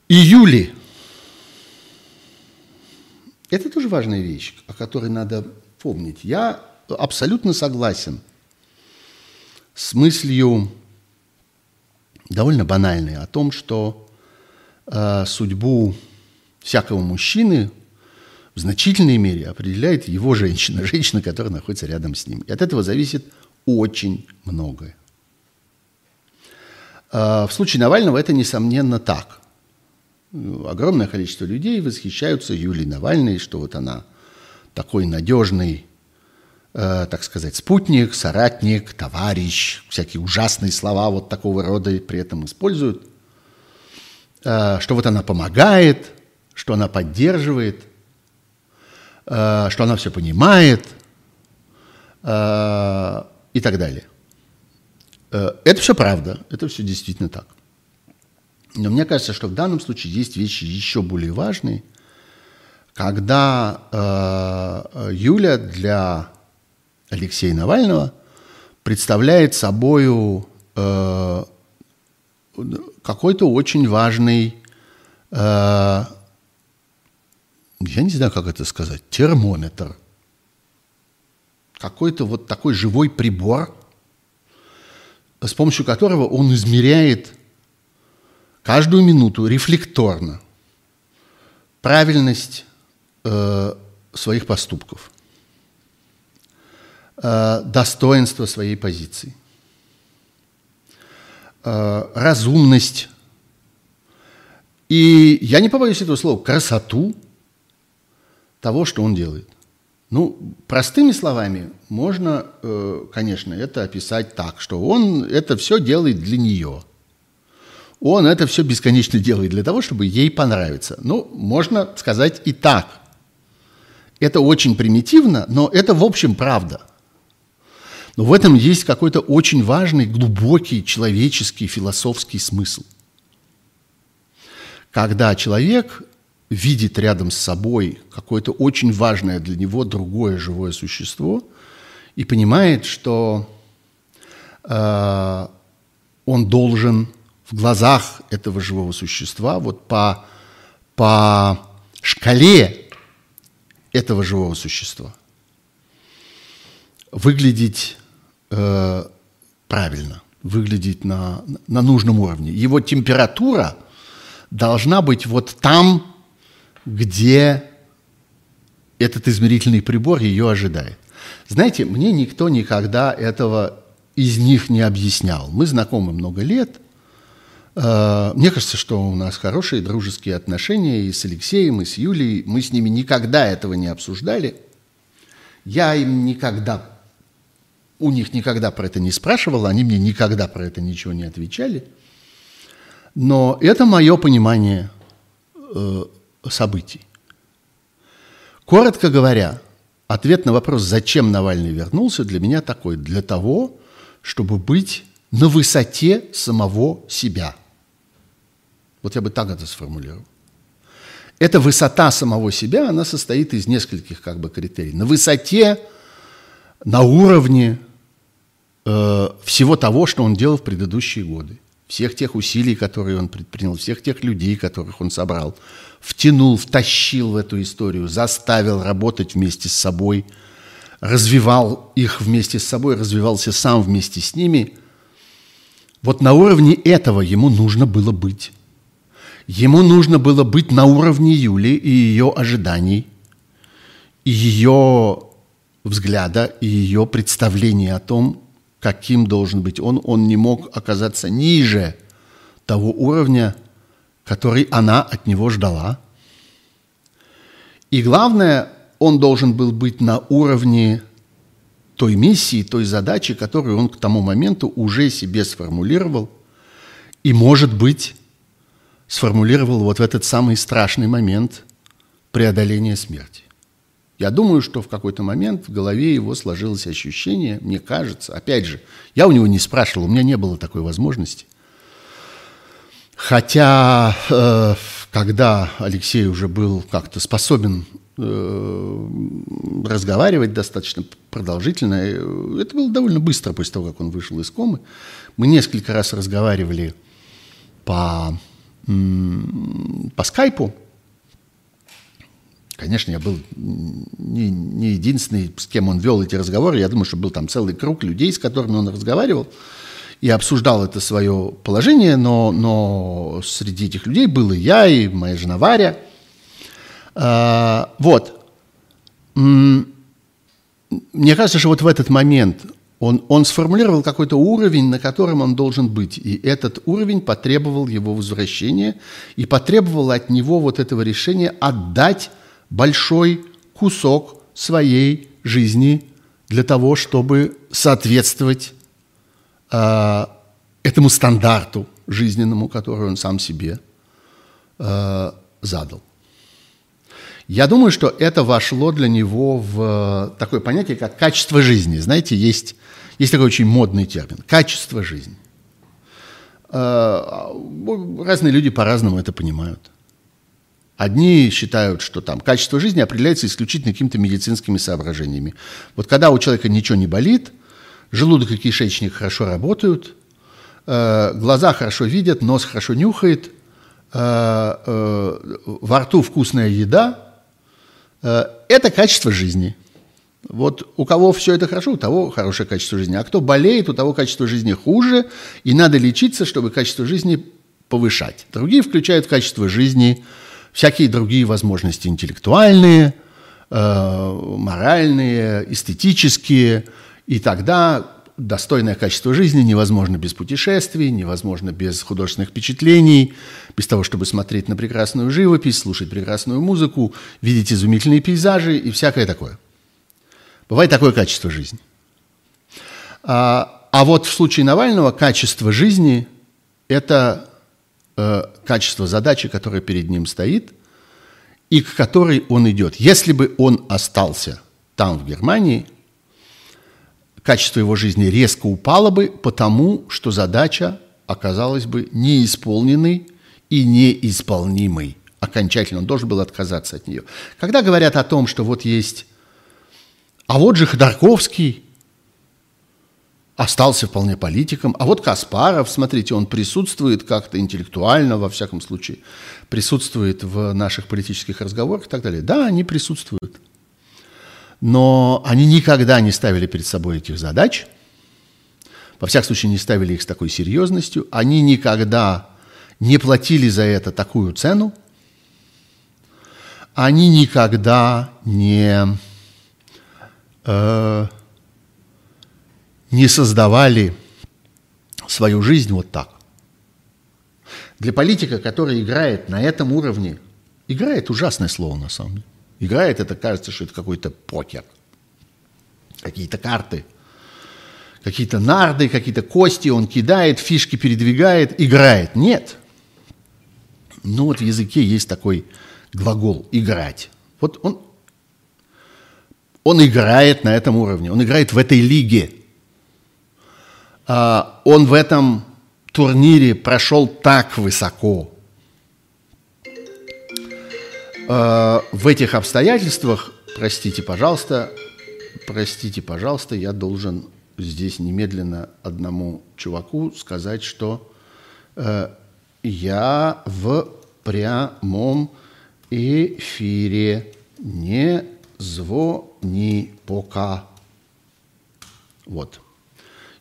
июле. Это тоже важная вещь, о которой надо помнить. Я абсолютно согласен с мыслью довольно банальной о том, что э, судьбу всякого мужчины в значительной мере определяет его женщина, <laughs> женщина, которая находится рядом с ним. И от этого зависит очень многое. Э, в случае Навального это, несомненно, так. Огромное количество людей восхищаются Юлией Навальной, что вот она такой надежный э, так сказать, спутник, соратник, товарищ, всякие ужасные слова вот такого рода при этом используют, э, что вот она помогает, что она поддерживает, э, что она все понимает э, и так далее. Э, это все правда, это все действительно так. Но мне кажется, что в данном случае есть вещи еще более важные, когда э, Юля для Алексея Навального представляет собою э, какой-то очень важный, э, я не знаю, как это сказать, термометр. Какой-то вот такой живой прибор, с помощью которого он измеряет каждую минуту рефлекторно правильность э, своих поступков – Э, достоинство своей позиции, э, разумность и, я не побоюсь этого слова, красоту того, что он делает. Ну, простыми словами, можно, э, конечно, это описать так, что он это все делает для нее. Он это все бесконечно делает для того, чтобы ей понравиться. Ну, можно сказать и так. Это очень примитивно, но это, в общем, правда – но в этом есть какой-то очень важный, глубокий человеческий, философский смысл. Когда человек видит рядом с собой какое-то очень важное для него другое живое существо и понимает, что э, он должен в глазах этого живого существа вот по, по шкале этого живого существа выглядеть э, правильно, выглядеть на, на нужном уровне. Его температура должна быть вот там, где этот измерительный прибор ее ожидает. Знаете, мне никто никогда этого из них не объяснял. Мы знакомы много лет. Э, мне кажется, что у нас хорошие дружеские отношения и с Алексеем, и с Юлей. Мы с ними никогда этого не обсуждали. Я им никогда у них никогда про это не спрашивал, они мне никогда про это ничего не отвечали. Но это мое понимание э, событий. Коротко говоря, ответ на вопрос, зачем Навальный вернулся, для меня такой. Для того, чтобы быть на высоте самого себя. Вот я бы так это сформулировал. Эта высота самого себя, она состоит из нескольких как бы критерий. На высоте на уровне э, всего того, что он делал в предыдущие годы. Всех тех усилий, которые он предпринял, всех тех людей, которых он собрал, втянул, втащил в эту историю, заставил работать вместе с собой, развивал их вместе с собой, развивался сам вместе с ними. Вот на уровне этого ему нужно было быть. Ему нужно было быть на уровне Юли и ее ожиданий, и ее взгляда и ее представления о том, каким должен быть он, он не мог оказаться ниже того уровня, который она от него ждала. И главное, он должен был быть на уровне той миссии, той задачи, которую он к тому моменту уже себе сформулировал и, может быть, сформулировал вот в этот самый страшный момент преодоления смерти. Я думаю, что в какой-то момент в голове его сложилось ощущение, мне кажется, опять же, я у него не спрашивал, у меня не было такой возможности. Хотя, э, когда Алексей уже был как-то способен э, разговаривать достаточно продолжительно, э, это было довольно быстро после того, как он вышел из комы. Мы несколько раз разговаривали по, по скайпу, Конечно, я был не, не единственный, с кем он вел эти разговоры. Я думаю, что был там целый круг людей, с которыми он разговаривал и обсуждал это свое положение, но, но среди этих людей был и я, и моя жена Варя. А, вот. Мне кажется, что вот в этот момент он, он сформулировал какой-то уровень, на котором он должен быть. И этот уровень потребовал его возвращения и потребовал от него вот этого решения отдать большой кусок своей жизни для того, чтобы соответствовать э, этому стандарту жизненному, который он сам себе э, задал. Я думаю, что это вошло для него в такое понятие, как качество жизни. Знаете, есть, есть такой очень модный термин – качество жизни. Э, разные люди по-разному это понимают. Одни считают, что там качество жизни определяется исключительно какими-то медицинскими соображениями. Вот когда у человека ничего не болит, желудок и кишечник хорошо работают, э, глаза хорошо видят, нос хорошо нюхает, э, во рту вкусная еда, это качество жизни. Вот у кого все это хорошо, у того хорошее качество жизни. А кто болеет, у того качество жизни хуже, и надо лечиться, чтобы качество жизни повышать. Другие включают качество жизни всякие другие возможности интеллектуальные, э, моральные, эстетические, и тогда достойное качество жизни невозможно без путешествий, невозможно без художественных впечатлений, без того, чтобы смотреть на прекрасную живопись, слушать прекрасную музыку, видеть изумительные пейзажи и всякое такое. Бывает такое качество жизни. А, а вот в случае Навального качество жизни – это э, качество задачи, которая перед ним стоит, и к которой он идет. Если бы он остался там, в Германии, качество его жизни резко упало бы, потому что задача оказалась бы неисполненной и неисполнимой. Окончательно он должен был отказаться от нее. Когда говорят о том, что вот есть... А вот же Ходорковский, остался вполне политиком. А вот Каспаров, смотрите, он присутствует как-то интеллектуально, во всяком случае, присутствует в наших политических разговорах и так далее. Да, они присутствуют. Но они никогда не ставили перед собой этих задач, во всяком случае не ставили их с такой серьезностью, они никогда не платили за это такую цену, они никогда не... Э, не создавали свою жизнь вот так. Для политика, который играет на этом уровне, играет ужасное слово на самом деле. Играет, это кажется, что это какой-то покер. Какие-то карты, какие-то нарды, какие-то кости он кидает, фишки передвигает, играет. Нет. Ну вот в языке есть такой глагол «играть». Вот он, он играет на этом уровне, он играет в этой лиге – а, он в этом турнире прошел так высоко. А, в этих обстоятельствах, простите, пожалуйста, простите, пожалуйста, я должен здесь немедленно одному чуваку сказать, что э, я в прямом эфире не звони пока. Вот.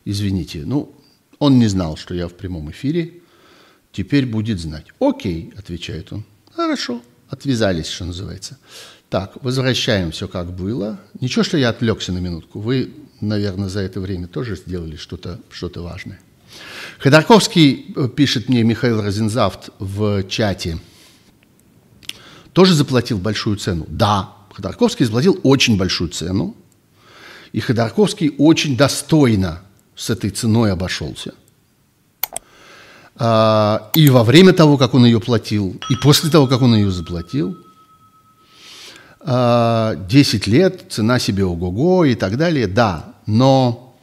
Извините, ну, он не знал, что я в прямом эфире, теперь будет знать. Окей, отвечает он. Хорошо, отвязались, что называется. Так, возвращаем все как было. Ничего, что я отвлекся на минутку. Вы, наверное, за это время тоже сделали что-то что важное. Ходорковский, э, пишет мне Михаил Розензавт в чате, тоже заплатил большую цену. Да, Ходорковский заплатил очень большую цену, и Ходорковский очень достойно с этой ценой обошелся. А, и во время того, как он ее платил, и после того, как он ее заплатил, 10 а, лет, цена себе ого-го и так далее, да, но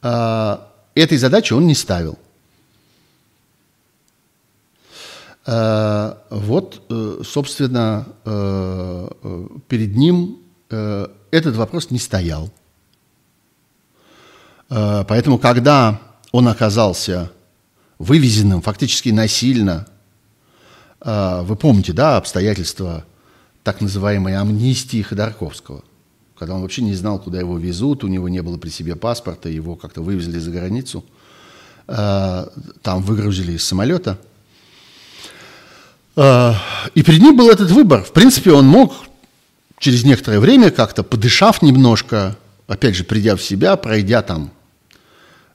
а, этой задачи он не ставил. Вот, э, собственно, э, э, перед ним этот вопрос не стоял. Э, поэтому, когда он оказался вывезенным фактически насильно, э, вы помните, да, обстоятельства так называемой амнистии Ходорковского, когда он вообще не знал, куда его везут, у него не было при себе паспорта, его как-то вывезли за границу, э, там выгрузили из самолета. Э, и перед ним был этот выбор. В принципе, он мог через некоторое время, как-то подышав немножко, опять же, придя в себя, пройдя там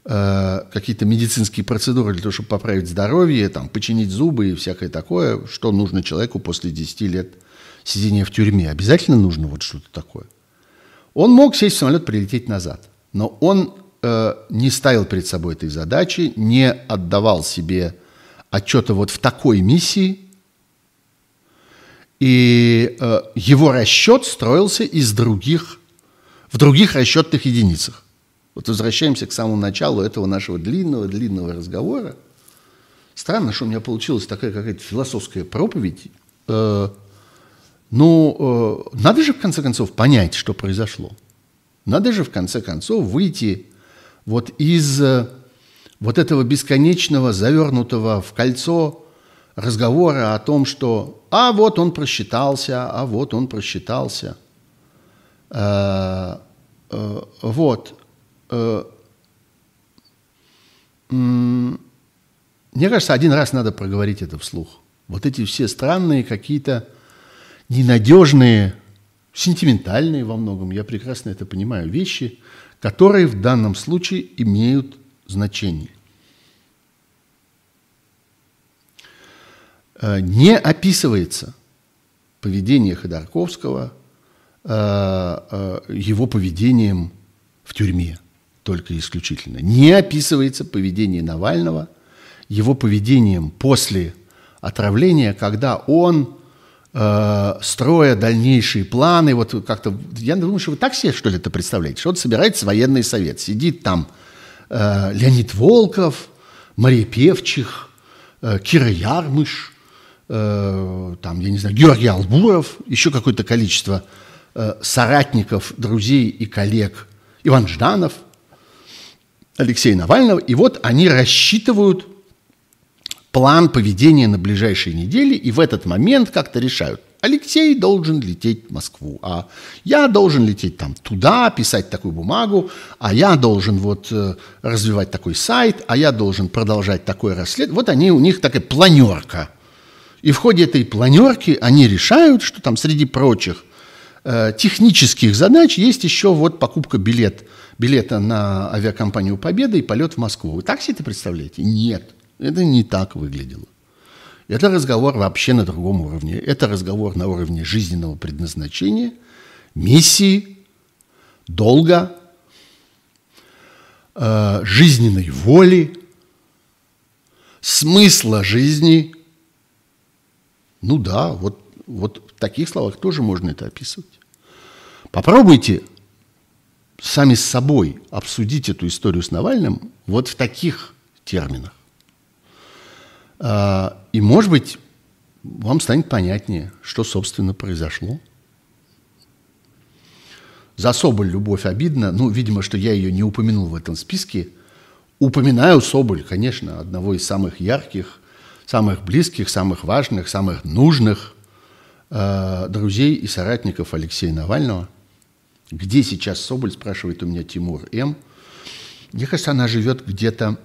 э, какие-то медицинские процедуры для того, чтобы поправить здоровье, там, починить зубы и всякое такое, что нужно человеку после 10 лет сидения в тюрьме. Обязательно нужно вот что-то такое. Он мог сесть в самолет, прилететь назад, но он э, не ставил перед собой этой задачи, не отдавал себе отчета вот в такой миссии, и э, его расчет строился из других, в других расчетных единицах. Вот возвращаемся к самому началу этого нашего длинного-длинного разговора. Странно, что у меня получилась такая какая-то философская проповедь. Э, ну, э, надо же в конце концов понять, что произошло. Надо же в конце концов выйти вот из э, вот этого бесконечного, завернутого в кольцо разговора о том, что «а вот он просчитался, а вот он просчитался». Э, э, вот. Э, мне кажется, один раз надо проговорить это вслух. Вот эти все странные какие-то ненадежные, сентиментальные во многом, я прекрасно это понимаю, вещи, которые в данном случае имеют значение. Не описывается поведение Ходорковского э, э, его поведением в тюрьме только исключительно. Не описывается поведение Навального его поведением после отравления, когда он строя дальнейшие планы, вот как-то, я думаю, что вы так себе, что ли, это представляете, что вот собирается военный совет, сидит там э, Леонид Волков, Мария Певчих, э, Кира Ярмыш, э, там, я не знаю, Георгий Албуров, еще какое-то количество э, соратников, друзей и коллег, Иван Жданов, Алексей Навального, и вот они рассчитывают план поведения на ближайшие недели, и в этот момент как-то решают, Алексей должен лететь в Москву, а я должен лететь там туда, писать такую бумагу, а я должен вот э, развивать такой сайт, а я должен продолжать такое расследование. Вот они, у них такая планерка. И в ходе этой планерки они решают, что там среди прочих э, технических задач есть еще вот покупка билет, билета на авиакомпанию «Победа» и полет в Москву. Вы так себе это представляете? Нет, это не так выглядело. Это разговор вообще на другом уровне. Это разговор на уровне жизненного предназначения, миссии, долга, э, жизненной воли, смысла жизни. Ну да, вот, вот в таких словах тоже можно это описывать. Попробуйте сами с собой обсудить эту историю с Навальным вот в таких терминах. А, и, может быть, вам станет понятнее, что, собственно, произошло. За Соболь любовь обидна. Ну, видимо, что я ее не упомянул в этом списке. Упоминаю Соболь, конечно, одного из самых ярких, самых близких, самых важных, самых нужных э, друзей и соратников Алексея Навального. Где сейчас Соболь, спрашивает у меня Тимур М. Мне кажется, она живет где-то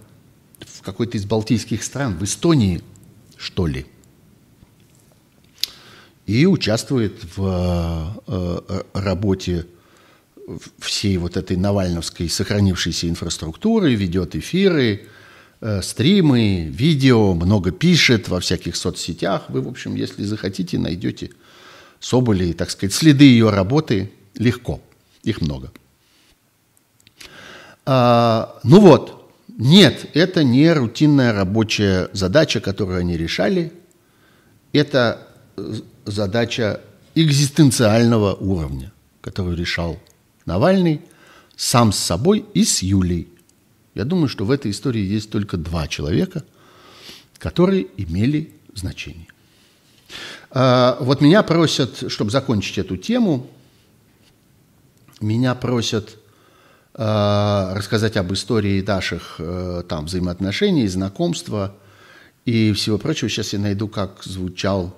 в какой-то из балтийских стран, в Эстонии, что ли. И участвует в э, э, работе всей вот этой навальновской сохранившейся инфраструктуры, ведет эфиры, стримы, видео, много пишет во всяких соцсетях. Вы, в общем, если захотите, найдете Соболи, так сказать, следы ее работы легко. Их много. А, ну вот, нет, это не рутинная рабочая задача, которую они решали. Это э, задача экзистенциального уровня, которую решал Навальный сам с собой и с Юлей. Я думаю, что в этой истории есть только два человека, которые имели значение. А, вот меня просят, чтобы закончить эту тему, меня просят Э, рассказать об истории наших э, там взаимоотношений, знакомства и всего прочего. Сейчас я найду, как звучал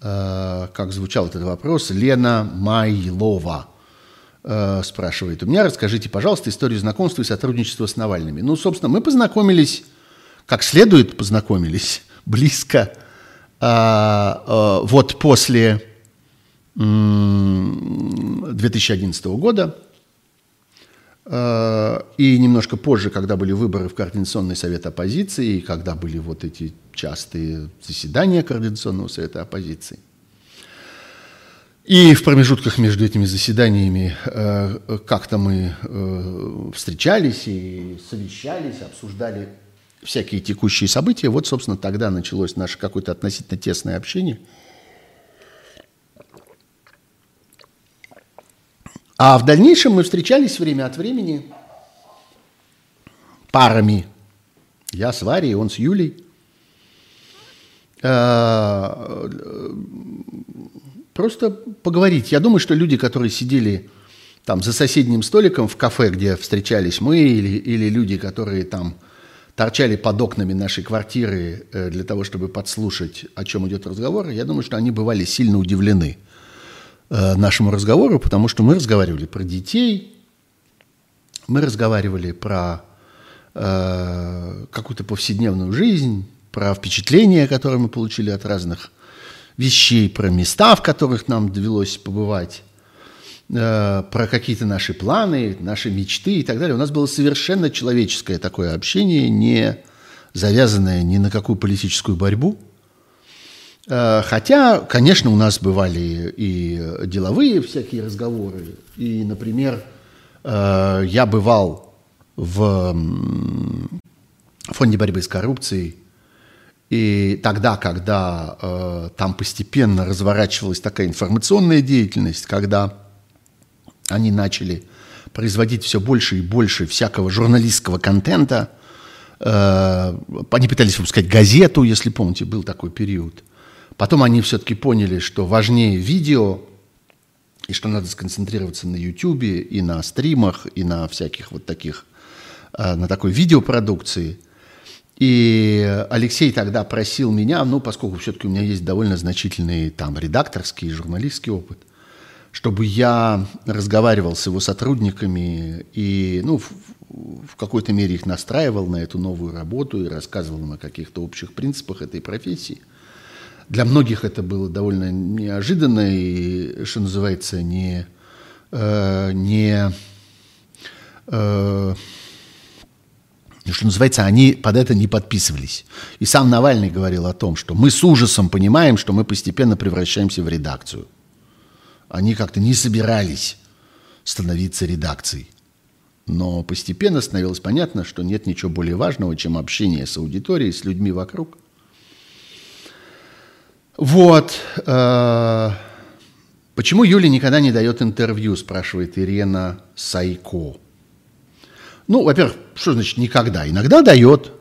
э, как звучал этот вопрос, Лена Майлова э, спрашивает. У меня расскажите, пожалуйста, историю знакомства и сотрудничества с Навальными. Ну, собственно, мы познакомились, как следует познакомились, <laughs> близко. А, а, вот после 2011 года а, и немножко позже, когда были выборы в Координационный совет оппозиции, и когда были вот эти частые заседания Координационного совета оппозиции. И в промежутках между этими заседаниями э, как-то мы э, встречались и совещались, обсуждали всякие текущие события. Вот, собственно, тогда началось наше какое-то относительно тесное общение. А в дальнейшем мы встречались время от времени парами. Я с Варей, он с Юлей. Э, просто поговорить. Я думаю, что люди, которые сидели там за соседним столиком в кафе, где встречались мы, или, или люди, которые там торчали под окнами нашей квартиры э, для того, чтобы подслушать, о чем идет разговор, я думаю, что они бывали сильно удивлены э, нашему разговору, потому что мы разговаривали про детей, мы разговаривали про э, какую-то повседневную жизнь, про впечатления, которые мы получили от разных вещей, про места, в которых нам довелось побывать, э, про какие-то наши планы, наши мечты и так далее. У нас было совершенно человеческое такое общение, не завязанное ни на какую политическую борьбу. Э, хотя, конечно, у нас бывали и деловые всякие разговоры. И, например, э, я бывал в фонде борьбы с коррупцией и тогда, когда э, там постепенно разворачивалась такая информационная деятельность, когда они начали производить все больше и больше всякого журналистского контента, э, они пытались выпускать газету, если помните, был такой период. Потом они все-таки поняли, что важнее видео, и что надо сконцентрироваться на YouTube и на стримах, и на всяких вот таких, э, на такой видеопродукции – и Алексей тогда просил меня, ну, поскольку все-таки у меня есть довольно значительный там редакторский и журналистский опыт, чтобы я разговаривал с его сотрудниками и, ну, в, в какой-то мере их настраивал на эту новую работу и рассказывал им о каких-то общих принципах этой профессии. Для многих это было довольно неожиданно и, что называется, не, э, не э, что называется, они под это не подписывались. И сам Навальный говорил о том, что мы с ужасом понимаем, что мы постепенно превращаемся в редакцию. Они как-то не собирались становиться редакцией. Но постепенно становилось понятно, что нет ничего более важного, чем общение с аудиторией, с людьми вокруг. Вот. Э, почему Юля никогда не дает интервью, спрашивает Ирена Сайко. Ну, во-первых, что значит никогда? Иногда дает.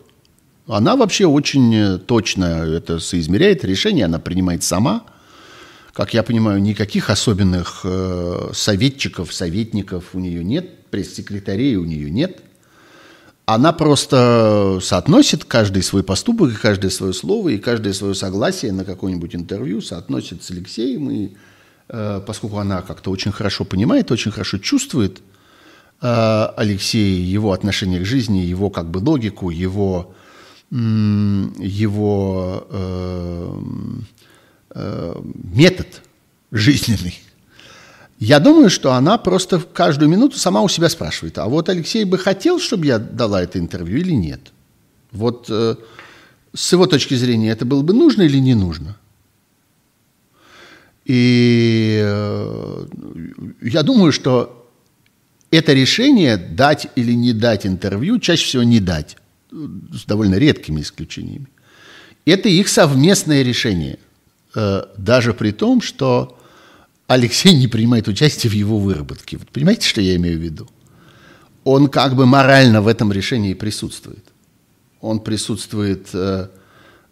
Она вообще очень э, точно это соизмеряет. Решение она принимает сама. Как я понимаю, никаких особенных э, советчиков, советников у нее нет, пресс-секретарей у нее нет. Она просто соотносит каждый свой поступок, каждое свое слово, и каждое свое согласие на какое-нибудь интервью, соотносит с Алексеем. И э, поскольку она как-то очень хорошо понимает, очень хорошо чувствует – Алексея, его отношение к жизни, его как бы логику, его, его э, э, метод жизненный. Я думаю, что она просто каждую минуту сама у себя спрашивает, а вот Алексей бы хотел, чтобы я дала это интервью или нет? Вот э, с его точки зрения это было бы нужно или не нужно? И э, я думаю, что это решение дать или не дать интервью, чаще всего не дать, с довольно редкими исключениями. Это их совместное решение, э, даже при том, что Алексей не принимает участие в его выработке. Вот понимаете, что я имею в виду? Он как бы морально в этом решении присутствует. Он присутствует э,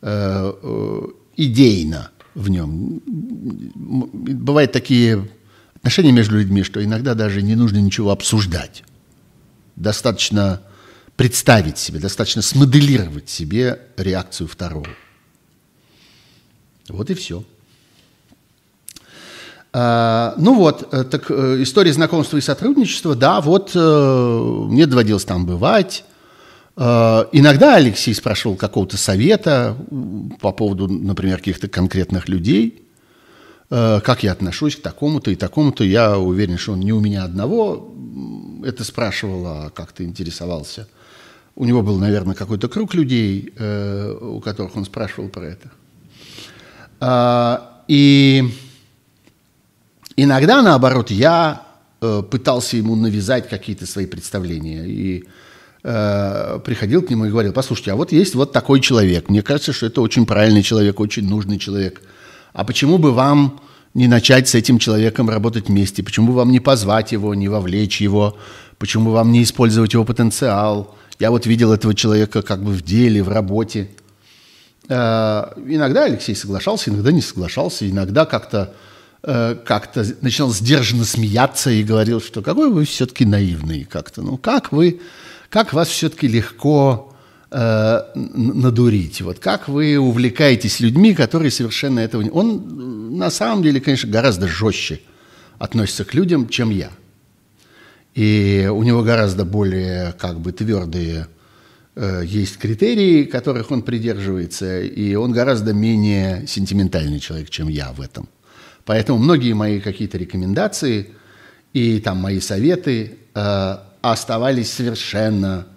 э, э идейно в нем. Бывают такие отношения между людьми, что иногда даже не нужно ничего обсуждать. Достаточно представить себе, достаточно смоделировать себе реакцию второго. Вот и все. А, ну вот, э, так э, история знакомства и сотрудничества, да, вот э, мне доводилось там бывать. Иногда Алексей спрашивал какого-то совета по поводу, например, каких-то конкретных людей, как я отношусь к такому-то и такому-то. Я уверен, что он не у меня одного это спрашивал, а как-то интересовался. У него был, наверное, какой-то круг людей, у которых он спрашивал про это. А, и Иногда, наоборот, я э, пытался ему навязать какие-то свои представления и э, приходил к нему и говорил, послушайте, а вот есть вот такой человек, мне кажется, что это очень правильный человек, очень нужный человек, а почему бы вам не начать с этим человеком работать вместе, почему бы вам не позвать его, не вовлечь его, почему бы вам не использовать его потенциал, я вот видел этого человека как бы в деле, в работе. Э, иногда Алексей соглашался, иногда не соглашался, иногда как-то Э, как-то начинал сдержанно смеяться и говорил, что какой вы все-таки наивный как-то. Ну, как вы, как вас все-таки легко э, надурить? Вот как вы увлекаетесь людьми, которые совершенно этого не... Он на самом деле, конечно, гораздо жестче относится к людям, чем я. И у него гораздо более как бы твердые э, есть критерии, которых он придерживается, и он гораздо менее сентиментальный человек, чем я в этом. Поэтому многие мои какие-то рекомендации и там мои советы э, оставались совершенно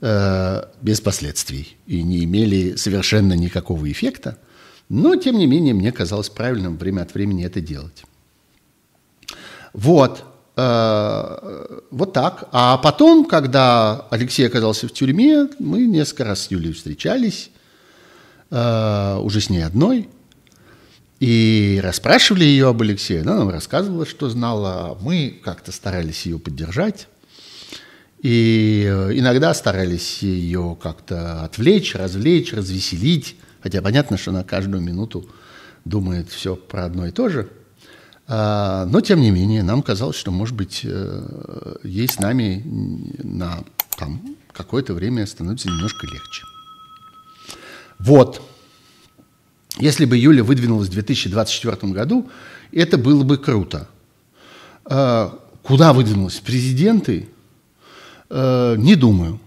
без последствий и не имели совершенно никакого эффекта. Но, тем не менее, мне казалось правильным время от времени это делать. Вот. Э, вот так. А потом, когда Алексей оказался в тюрьме, мы несколько раз с Юлей встречались, э, уже с ней одной – и расспрашивали ее об Алексее. Она нам рассказывала, что знала. А мы как-то старались ее поддержать. И э, иногда старались ее как-то отвлечь, развлечь, развеселить. Хотя понятно, что на каждую минуту думает все про одно и то же. А, но, тем не менее, нам казалось, что, может быть, э, ей с нами на там, какое-то время становится немножко легче. Вот. Если бы Юля выдвинулась в 2024 году, это было бы круто. А, куда выдвинулась? Президенты? А, не думаю.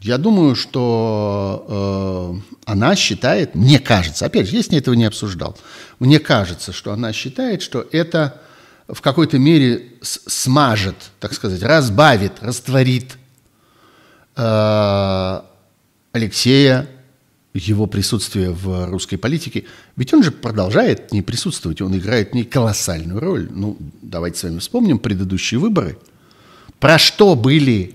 Я думаю, что э, она считает, мне кажется, опять же, я с ней этого не обсуждал, мне кажется, что она считает, что это в какой-то мере смажет, так сказать, разбавит, растворит э, Алексея его присутствие в русской политике, ведь он же продолжает не присутствовать, он играет не колоссальную роль. Ну, давайте с вами вспомним предыдущие выборы. Про что были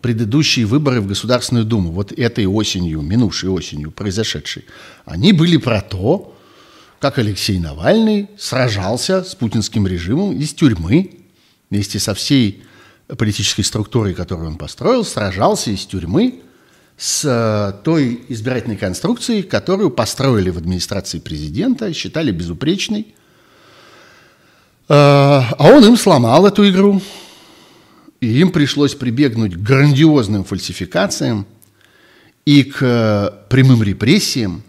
предыдущие выборы в Государственную Думу, вот этой осенью, минувшей осенью произошедшей? Они были про то, как Алексей Навальный сражался с путинским режимом из тюрьмы вместе со всей политической структурой, которую он построил, сражался из тюрьмы с э, той избирательной конструкцией, которую построили в администрации президента, считали безупречной. Э, а он им сломал эту игру, и им пришлось прибегнуть к грандиозным фальсификациям и к э, прямым репрессиям,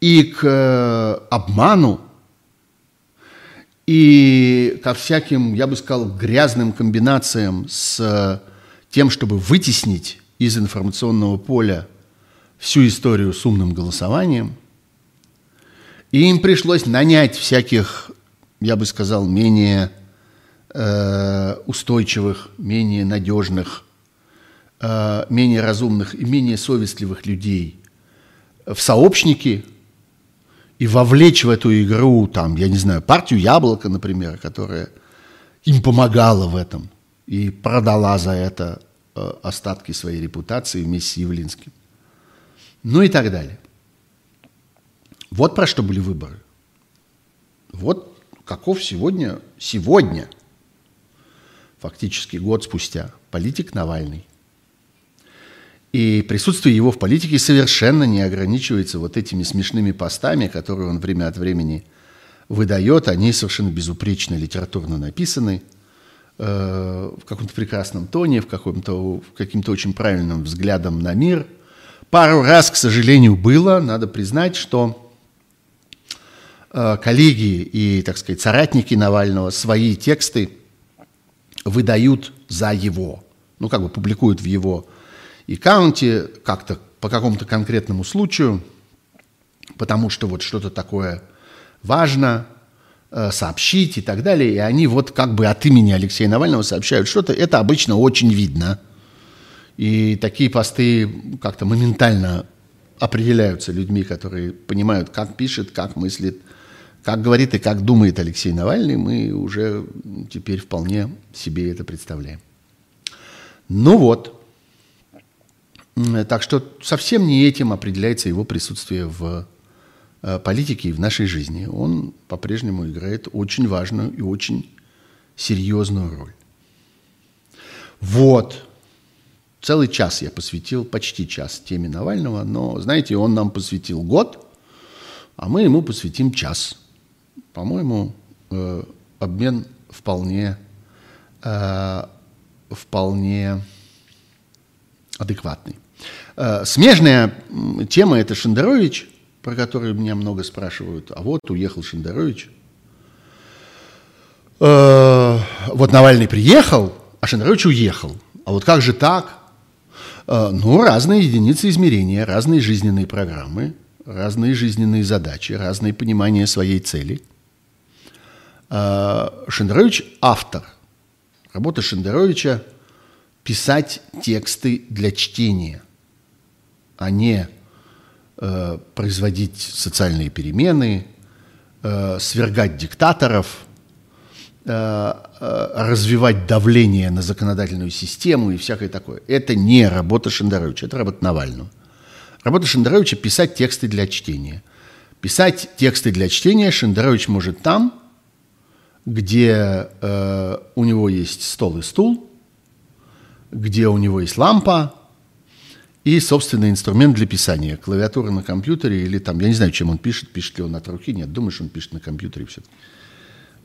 и к обману, и ко всяким, я бы сказал, грязным комбинациям с тем, чтобы вытеснить из информационного поля всю историю с умным голосованием. И им пришлось нанять всяких, я бы сказал, менее э, устойчивых, менее надежных, э, менее разумных и менее совестливых людей в сообщники и вовлечь в эту игру, там, я не знаю, партию Яблоко, например, которая им помогала в этом и продала за это Э, остатки своей репутации вместе с Явлинским. Ну и так далее. Вот про что были выборы. Вот каков сегодня, сегодня, фактически год спустя, политик Навальный. И присутствие его в политике совершенно не ограничивается вот этими смешными постами, которые он время от времени выдает. Они совершенно безупречно литературно написаны – Э, в каком-то прекрасном тоне, в каком-то каким-то очень правильным взглядом на мир. Пару раз, к сожалению, было, надо признать, что э, коллеги и, так сказать, соратники Навального свои тексты выдают за его, ну, как бы публикуют в его аккаунте как-то по какому-то конкретному случаю, потому что вот что-то такое важно э, сообщить и так далее, и они вот как бы от имени Алексея Навального сообщают что-то, это обычно очень видно. И такие посты как-то моментально определяются людьми, которые понимают, как пишет, как мыслит, как говорит и как думает Алексей Навальный, мы уже теперь вполне себе это представляем. Ну вот. Так что совсем не этим определяется его присутствие в э, политике и в нашей жизни. Он по-прежнему играет очень важную и очень серьезную роль. Вот. Целый час я посвятил, почти час теме Навального, но, знаете, он нам посвятил год, а мы ему посвятим час. По-моему, э, обмен вполне, э, вполне адекватный. Э, смежная тема – это Шендерович, про который меня много спрашивают. А вот уехал Шендерович. Э, вот Навальный приехал, а Шендерович уехал. А вот как же так? Э, ну, разные единицы измерения, разные жизненные программы, разные жизненные задачи, разные понимания своей цели. Э, Шендерович – автор. Работа Шендеровича – писать тексты для чтения, а не э, производить социальные перемены, свергать диктаторов – Э, э, развивать давление на законодательную систему и всякое такое. Это не работа Шендеровича, это работа Навального. Работа Шендеровича – писать тексты для чтения. Писать тексты для чтения Шендерович может там, где э, у него есть стол и стул, где у него есть лампа и собственный инструмент для писания. Клавиатура на компьютере или там, я не знаю, чем он пишет, пишет ли он от руки, нет, думаешь, он пишет на компьютере все-таки.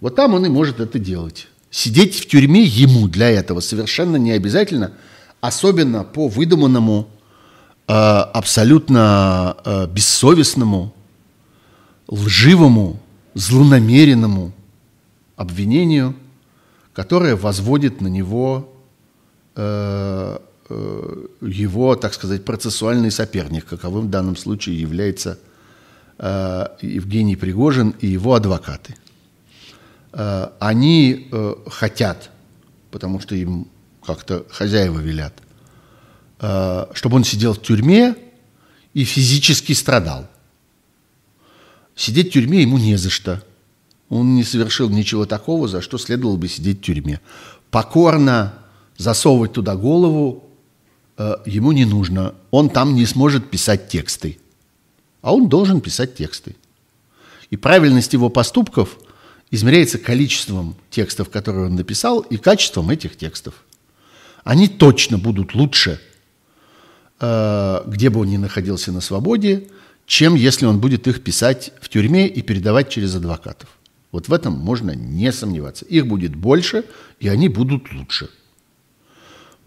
Вот там он и может это делать. Сидеть в тюрьме ему для этого совершенно не обязательно, особенно по выдуманному, э, абсолютно э, бессовестному, лживому, злонамеренному обвинению, которое возводит на него э, э, его, так сказать, процессуальный соперник, каковым в данном случае является э, Евгений Пригожин и его адвокаты. Э, они э, хотят, потому что им как-то хозяева велят, э, чтобы он сидел в тюрьме и физически страдал. Сидеть в тюрьме ему не за что. Он не совершил ничего такого, за что следовало бы сидеть в тюрьме. Покорно засовывать туда голову ему не нужно. Он там не сможет писать тексты. А он должен писать тексты. И правильность его поступков – измеряется количеством текстов, которые он написал, и качеством этих текстов. Они точно будут лучше, э, где бы он ни находился на свободе, чем если он будет их писать в тюрьме и передавать через адвокатов. Вот в этом можно не сомневаться. Их будет больше, и они будут лучше.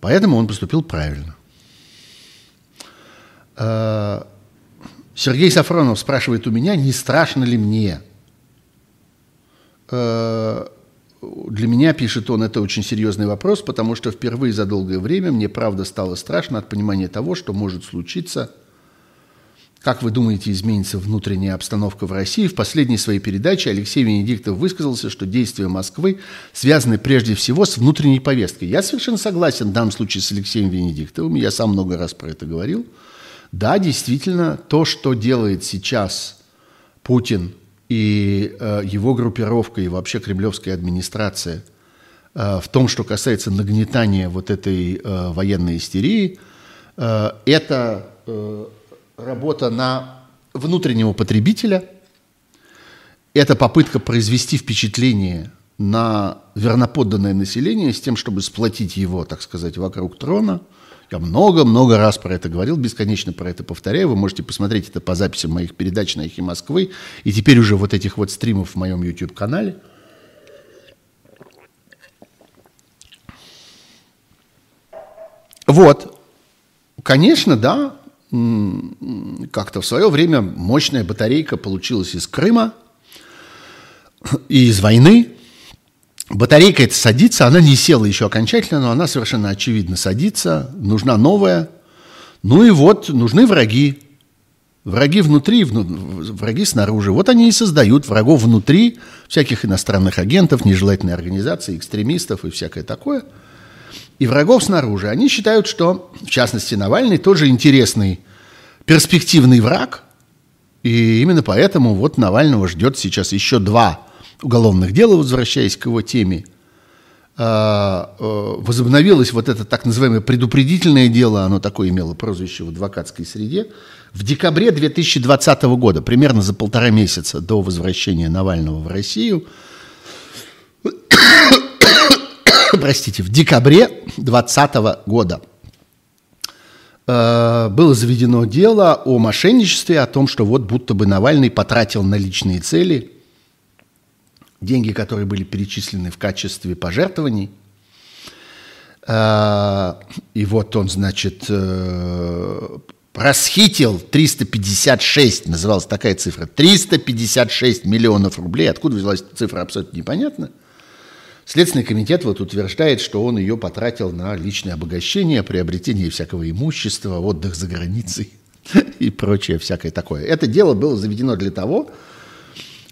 Поэтому он поступил правильно. Э, Сергей Сафронов спрашивает у меня, не страшно ли мне – Э, для меня, пишет он, это очень серьезный вопрос, потому что впервые за долгое время мне, правда, стало страшно от понимания того, что может случиться. Как вы думаете, изменится внутренняя обстановка в России? В последней своей передаче Алексей Венедиктов высказался, что действия Москвы связаны прежде всего с внутренней повесткой. Я совершенно согласен в данном случае с Алексеем Венедиктовым, я сам много раз про это говорил. Да, действительно, то, что делает сейчас Путин – и э, его группировка, и вообще кремлевская администрация э, в том, что касается нагнетания вот этой э, военной истерии, э, это э, работа на внутреннего потребителя, это попытка произвести впечатление на верноподданное население с тем, чтобы сплотить его, так сказать, вокруг трона – я много-много раз про это говорил, бесконечно про это повторяю. Вы можете посмотреть это по записям моих передач на «Эхе Москвы» и теперь уже вот этих вот стримов в моем YouTube-канале. Вот. Конечно, да, как-то в свое время мощная батарейка получилась из Крыма, и из войны. Батарейка эта садится, она не села еще окончательно, но она совершенно очевидно садится, нужна новая. Ну и вот, нужны враги. Враги внутри, враги снаружи. Вот они и создают врагов внутри, всяких иностранных агентов, нежелательной организации, экстремистов и всякое такое. И врагов снаружи. Они считают, что, в частности, Навальный тоже интересный, перспективный враг. И именно поэтому вот Навального ждет сейчас еще два уголовных дела, возвращаясь к его теме – а, э, возобновилось вот это так называемое предупредительное дело, оно такое имело прозвище в адвокатской среде, в декабре 2020 года, примерно за полтора месяца до возвращения Навального в Россию, <coughs> простите, в декабре 2020 года э, было заведено дело о мошенничестве, о том, что вот будто бы Навальный потратил на личные цели – деньги, которые были перечислены в качестве пожертвований. А, и вот он, значит, э, расхитил 356, называлась такая цифра, 356 миллионов рублей. Откуда взялась цифра, абсолютно непонятно. Следственный комитет вот утверждает, что он ее потратил на личное обогащение, приобретение всякого имущества, отдых за границей <laughs> и прочее всякое такое. Это дело было заведено для того,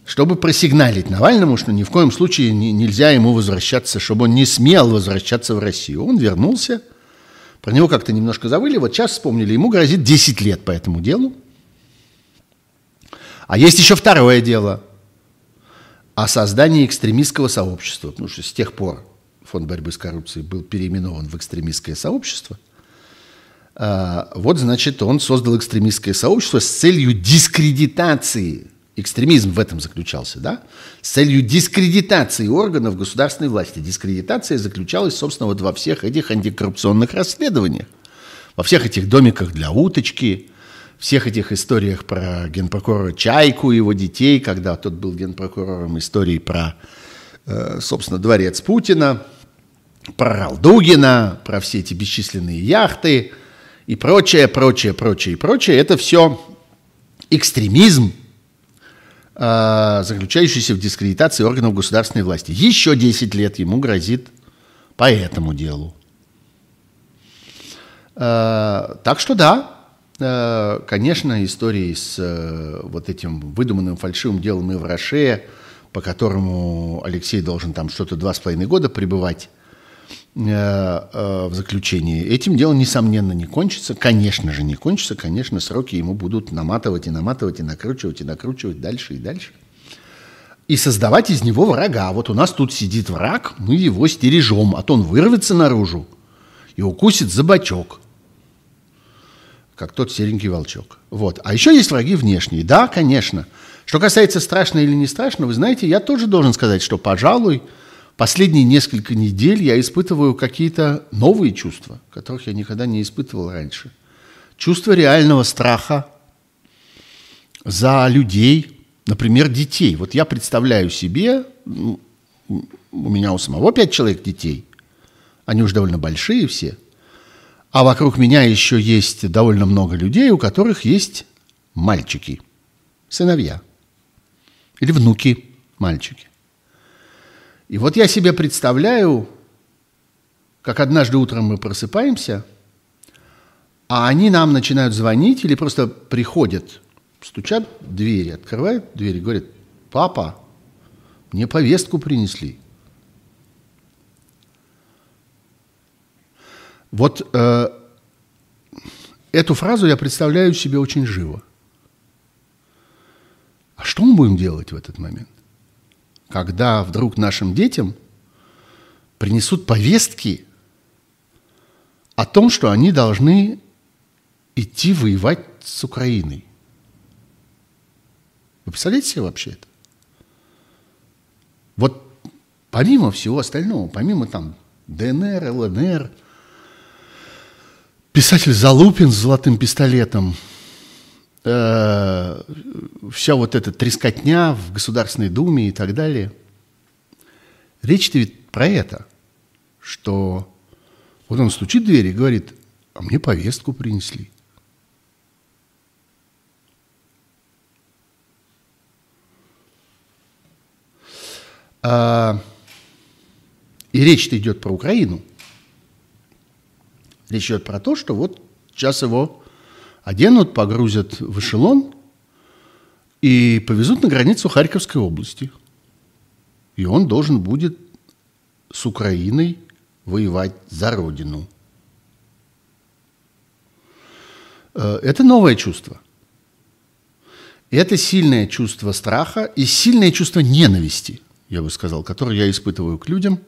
чтобы просигналить Навальному, что ни в коем случае не, нельзя ему возвращаться, чтобы он не смел возвращаться в Россию. Он вернулся, про него как-то немножко забыли, вот сейчас вспомнили, ему грозит 10 лет по этому делу. А есть еще второе дело о создании экстремистского сообщества, потому что с тех пор Фонд борьбы с коррупцией был переименован в экстремистское сообщество. А, вот, значит, он создал экстремистское сообщество с целью дискредитации Экстремизм в этом заключался, да? С целью дискредитации органов государственной власти. Дискредитация заключалась, собственно, вот во всех этих антикоррупционных расследованиях. Во всех этих домиках для уточки, всех этих историях про генпрокурора Чайку его детей, когда тот был генпрокурором, истории про, э, собственно, дворец Путина, про Ралдугина, про все эти бесчисленные яхты и прочее, прочее, прочее и прочее. Это все экстремизм, а, заключающийся в дискредитации органов государственной власти. Еще 10 лет ему грозит по этому делу. А, так что да, конечно, истории с э, вот этим выдуманным фальшивым делом и в Роше, по которому Алексей должен там что-то два с половиной года пребывать, Э, э, в заключении. Этим делом, несомненно, не кончится. Конечно же, не кончится. Конечно, сроки ему будут наматывать и наматывать, и накручивать, и накручивать дальше и дальше. И создавать из него врага. Вот у нас тут сидит враг, мы его стережем, а то он вырвется наружу и укусит за бочок, как тот серенький волчок. Вот. А еще есть враги внешние. Да, конечно. Что касается страшно или не страшно, вы знаете, я тоже должен сказать, что, пожалуй, Последние несколько недель я испытываю какие-то новые чувства, которых я никогда не испытывал раньше. Чувство реального страха за людей, например, детей. Вот я представляю себе, у меня у самого пять человек детей, они уже довольно большие все, а вокруг меня еще есть довольно много людей, у которых есть мальчики, сыновья или внуки мальчики. И вот я себе представляю, как однажды утром мы просыпаемся, а они нам начинают звонить или просто приходят, стучат в двери, открывают двери, говорят, папа, мне повестку принесли. Вот э, эту фразу я представляю себе очень живо. А что мы будем делать в этот момент? когда вдруг нашим детям принесут повестки о том, что они должны идти воевать с Украиной. Вы представляете себе вообще это? Вот помимо всего остального, помимо там ДНР, ЛНР, писатель Залупин с золотым пистолетом – э, вся вот эта трескотня в Государственной Думе и так далее. Речь-то ведь про это, что вот он стучит в дверь и говорит, а мне повестку принесли. А, и речь-то идет про Украину. Речь идет про то, что вот сейчас его оденут, погрузят в эшелон и повезут на границу Харьковской области. И он должен будет с Украиной воевать за родину. Э, это новое чувство. Это сильное чувство страха и сильное чувство ненависти, я бы сказал, которое я испытываю к людям,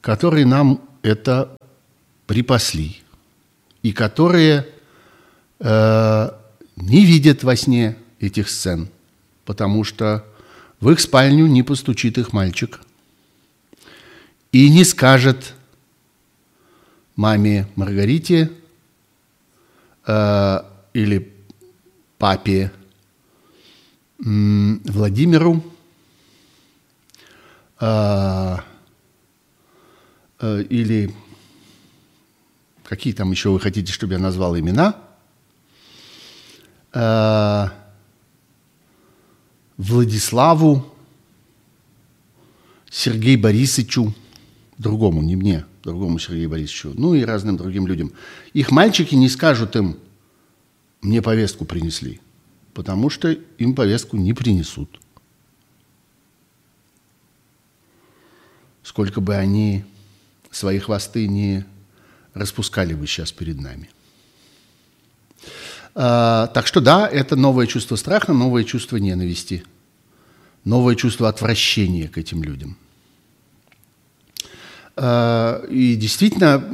которые нам это припасли, и которые э, не видят во сне этих сцен, потому что в их спальню не постучит их мальчик и не скажет маме Маргарите э, или папе Владимиру, э, э, или какие там еще вы хотите, чтобы я назвал имена, э, Владиславу, Сергею Борисовичу, другому, не мне, другому Сергею Борисовичу, ну и разным другим людям. Их мальчики не скажут им, мне повестку принесли потому что им повестку не принесут. Сколько бы они свои хвосты не распускали бы сейчас перед нами. А, так что да, это новое чувство страха, новое чувство ненависти, новое чувство отвращения к этим людям. А, и действительно,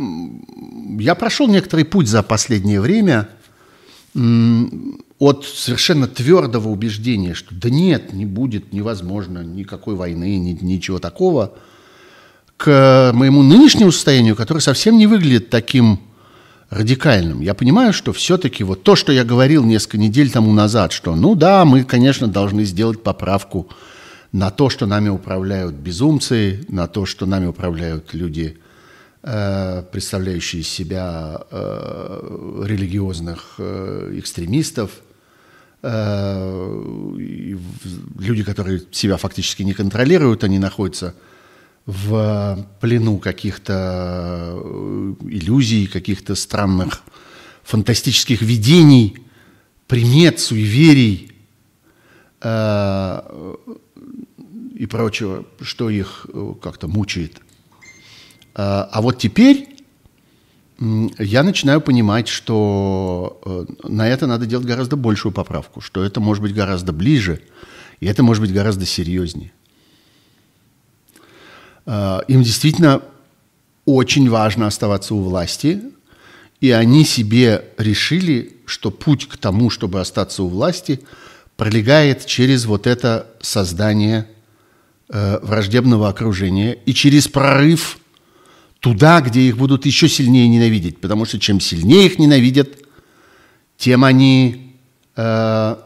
я прошел некоторый путь за последнее время от совершенно твердого убеждения, что да нет, не будет, невозможно никакой войны, ни, ничего такого, к моему нынешнему состоянию, которое совсем не выглядит таким радикальным. Я понимаю, что все-таки вот то, что я говорил несколько недель тому назад, что ну да, мы, конечно, должны сделать поправку на то, что нами управляют безумцы, на то, что нами управляют люди – Э, представляющие себя э, религиозных э, экстремистов, люди, которые себя фактически не контролируют, они находятся в плену каких-то иллюзий, каких-то странных фантастических видений, примет, суеверий и прочего, что их как-то мучает – а, а вот теперь я начинаю понимать, что э, на это надо делать гораздо большую поправку, что это может быть гораздо ближе, и это может быть гораздо серьезнее. А, им действительно очень важно оставаться у власти, и они себе решили, что путь к тому, чтобы остаться у власти, пролегает через вот это создание э, враждебного окружения и через прорыв туда, где их будут еще сильнее ненавидеть. Потому что чем сильнее их ненавидят, тем они э,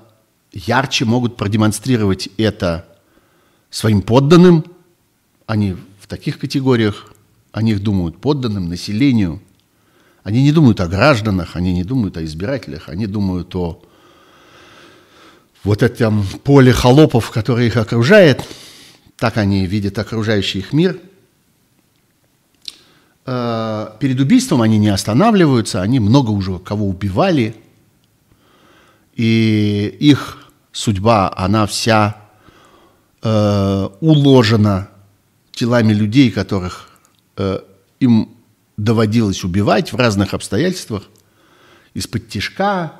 ярче могут продемонстрировать это своим подданным. Они в таких категориях, о них думают подданным, населению. Они не думают о гражданах, они не думают о избирателях, они думают о вот этом поле холопов, которое их окружает. Так они видят окружающий их мир – Э, перед убийством они не останавливаются, они много уже кого убивали, и их судьба, она вся э, уложена телами людей, которых э, им доводилось убивать в разных обстоятельствах, из-под тяжка,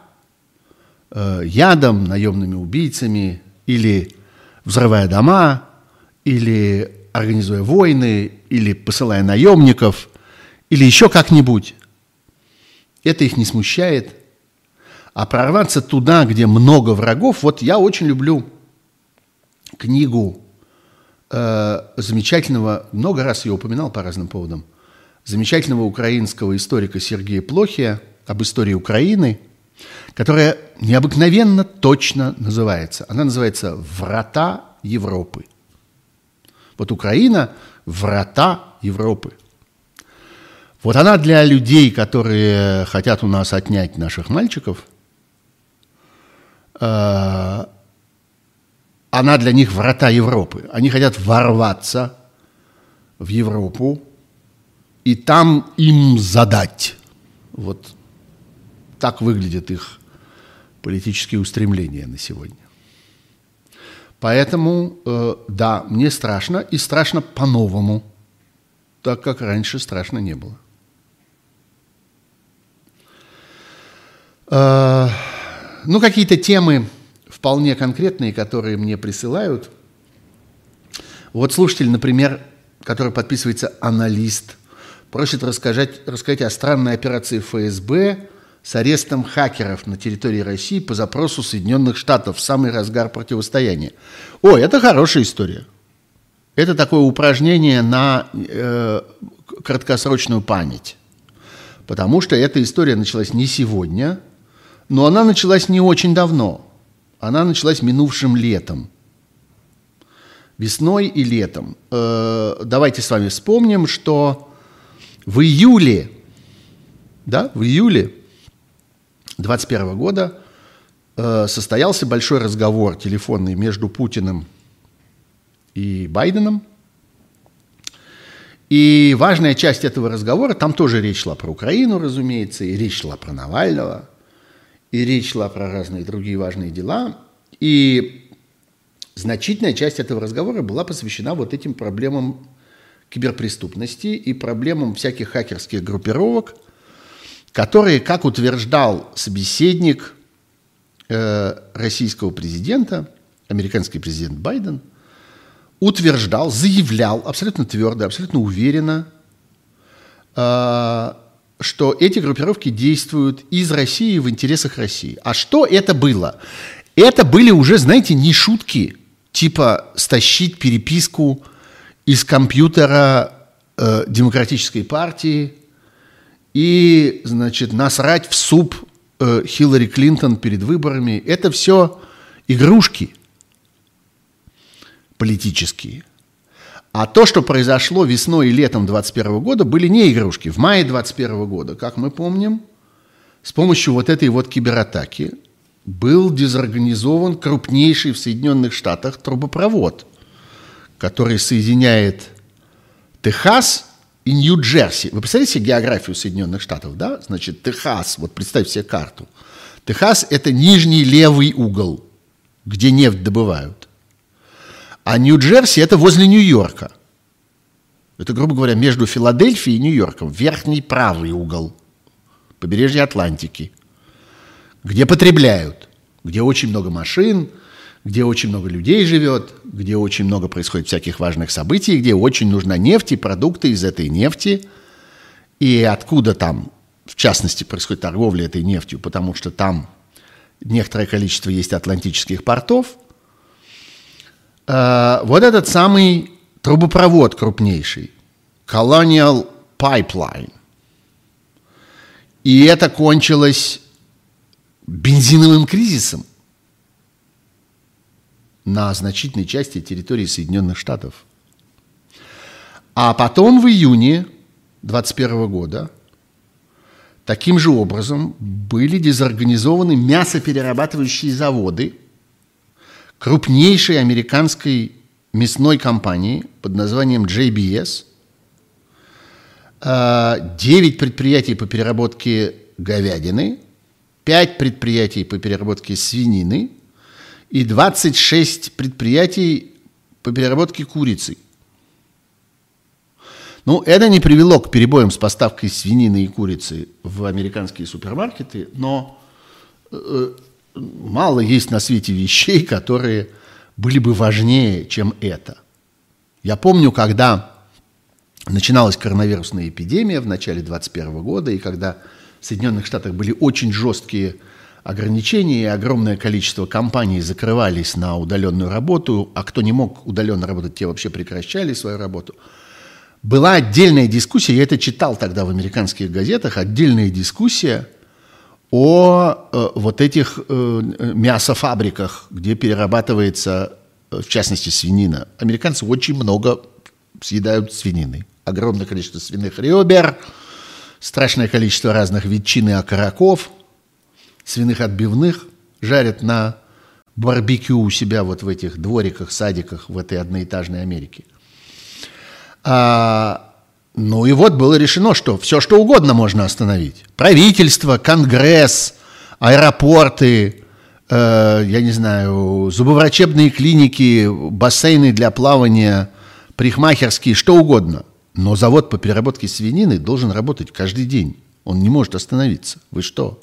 э, ядом, наемными убийцами, или взрывая дома, или организуя войны, или посылая наемников – или еще как-нибудь. Это их не смущает. А прорваться туда, где много врагов, вот я очень люблю книгу э, замечательного, много раз ее упоминал по разным поводам, замечательного украинского историка Сергея Плохия об истории Украины, которая необыкновенно точно называется. Она называется «Врата Европы». Вот Украина – врата Европы – вот она для людей, которые хотят у нас отнять наших мальчиков, э, она для них врата Европы. Они хотят ворваться в Европу и там им задать. Вот так выглядят их политические устремления на сегодня. Поэтому, э, да, мне страшно, и страшно по-новому, так как раньше страшно не было. Э, ну, какие-то темы вполне конкретные, которые мне присылают. Вот слушатель, например, который подписывается «Аналист», просит рассказать, рассказать о странной операции ФСБ с арестом хакеров на территории России по запросу Соединенных Штатов в самый разгар противостояния. Ой, это хорошая история. Это такое упражнение на э, краткосрочную память. Потому что эта история началась не сегодня, но она началась не очень давно. Она началась минувшим летом. Весной и летом. Э, давайте с вами вспомним, что в июле, да, в июле 2021 года э, состоялся большой разговор телефонный между Путиным и Байденом. И важная часть этого разговора, там тоже речь шла про Украину, разумеется, и речь шла про Навального, и речь шла про разные другие важные дела. И значительная часть этого разговора была посвящена вот этим проблемам киберпреступности и проблемам всяких хакерских группировок, которые, как утверждал собеседник э, российского президента, американский президент Байден, утверждал, заявлял абсолютно твердо, абсолютно уверенно, э, что эти группировки действуют из России в интересах России. А что это было? Это были уже, знаете, не шутки, типа стащить переписку из компьютера э, Демократической партии и, значит, насрать в суп э, Хиллари Клинтон перед выборами. Это все игрушки политические. А то, что произошло весной и летом 2021 года, были не игрушки. В мае 2021 года, как мы помним, с помощью вот этой вот кибератаки был дезорганизован крупнейший в Соединенных Штатах трубопровод, который соединяет Техас и Нью-Джерси. Вы представляете себе географию Соединенных Штатов, да? Значит, Техас, вот представьте себе карту. Техас – это нижний левый угол, где нефть добывают. А Нью-Джерси – это возле Нью-Йорка. Это, грубо говоря, между Филадельфией и Нью-Йорком. Верхний правый угол побережья Атлантики, где потребляют, где очень много машин – где очень много людей живет, где очень много происходит всяких важных событий, где очень нужна нефть и продукты из этой нефти, и откуда там, в частности, происходит торговля этой нефтью, потому что там некоторое количество есть атлантических портов. Э, вот этот самый трубопровод крупнейший, Colonial Pipeline. И это кончилось бензиновым кризисом на значительной части территории Соединенных Штатов. А потом в июне 2021 года таким же образом были дезорганизованы мясоперерабатывающие заводы крупнейшей американской мясной компании под названием JBS. 9 а, предприятий по переработке говядины, 5 предприятий по переработке свинины – и 26 предприятий по переработке курицы. Ну, это не привело к перебоям с поставкой свинины и курицы в американские супермаркеты, но э, мало есть на свете вещей, которые были бы важнее, чем это. Я помню, когда начиналась коронавирусная эпидемия в начале 2021 года, и когда в Соединенных Штатах были очень жесткие ограничения, и огромное количество компаний закрывались на удаленную работу, а кто не мог удаленно работать, те вообще прекращали свою работу. Была отдельная дискуссия, я это читал тогда в американских газетах, отдельная дискуссия о э, вот этих э, мясофабриках, где перерабатывается, э, в частности, свинина. Американцы очень много съедают свинины. Огромное количество свиных ребер, страшное количество разных ветчин и окороков – свиных отбивных, жарят на барбекю у себя вот в этих двориках, садиках в этой одноэтажной Америке. А, ну и вот было решено, что все что угодно можно остановить. Правительство, Конгресс, аэропорты, э, я не знаю, зубоврачебные клиники, бассейны для плавания, парикмахерские, что угодно. Но завод по переработке свинины должен работать каждый день. Он не может остановиться. Вы что?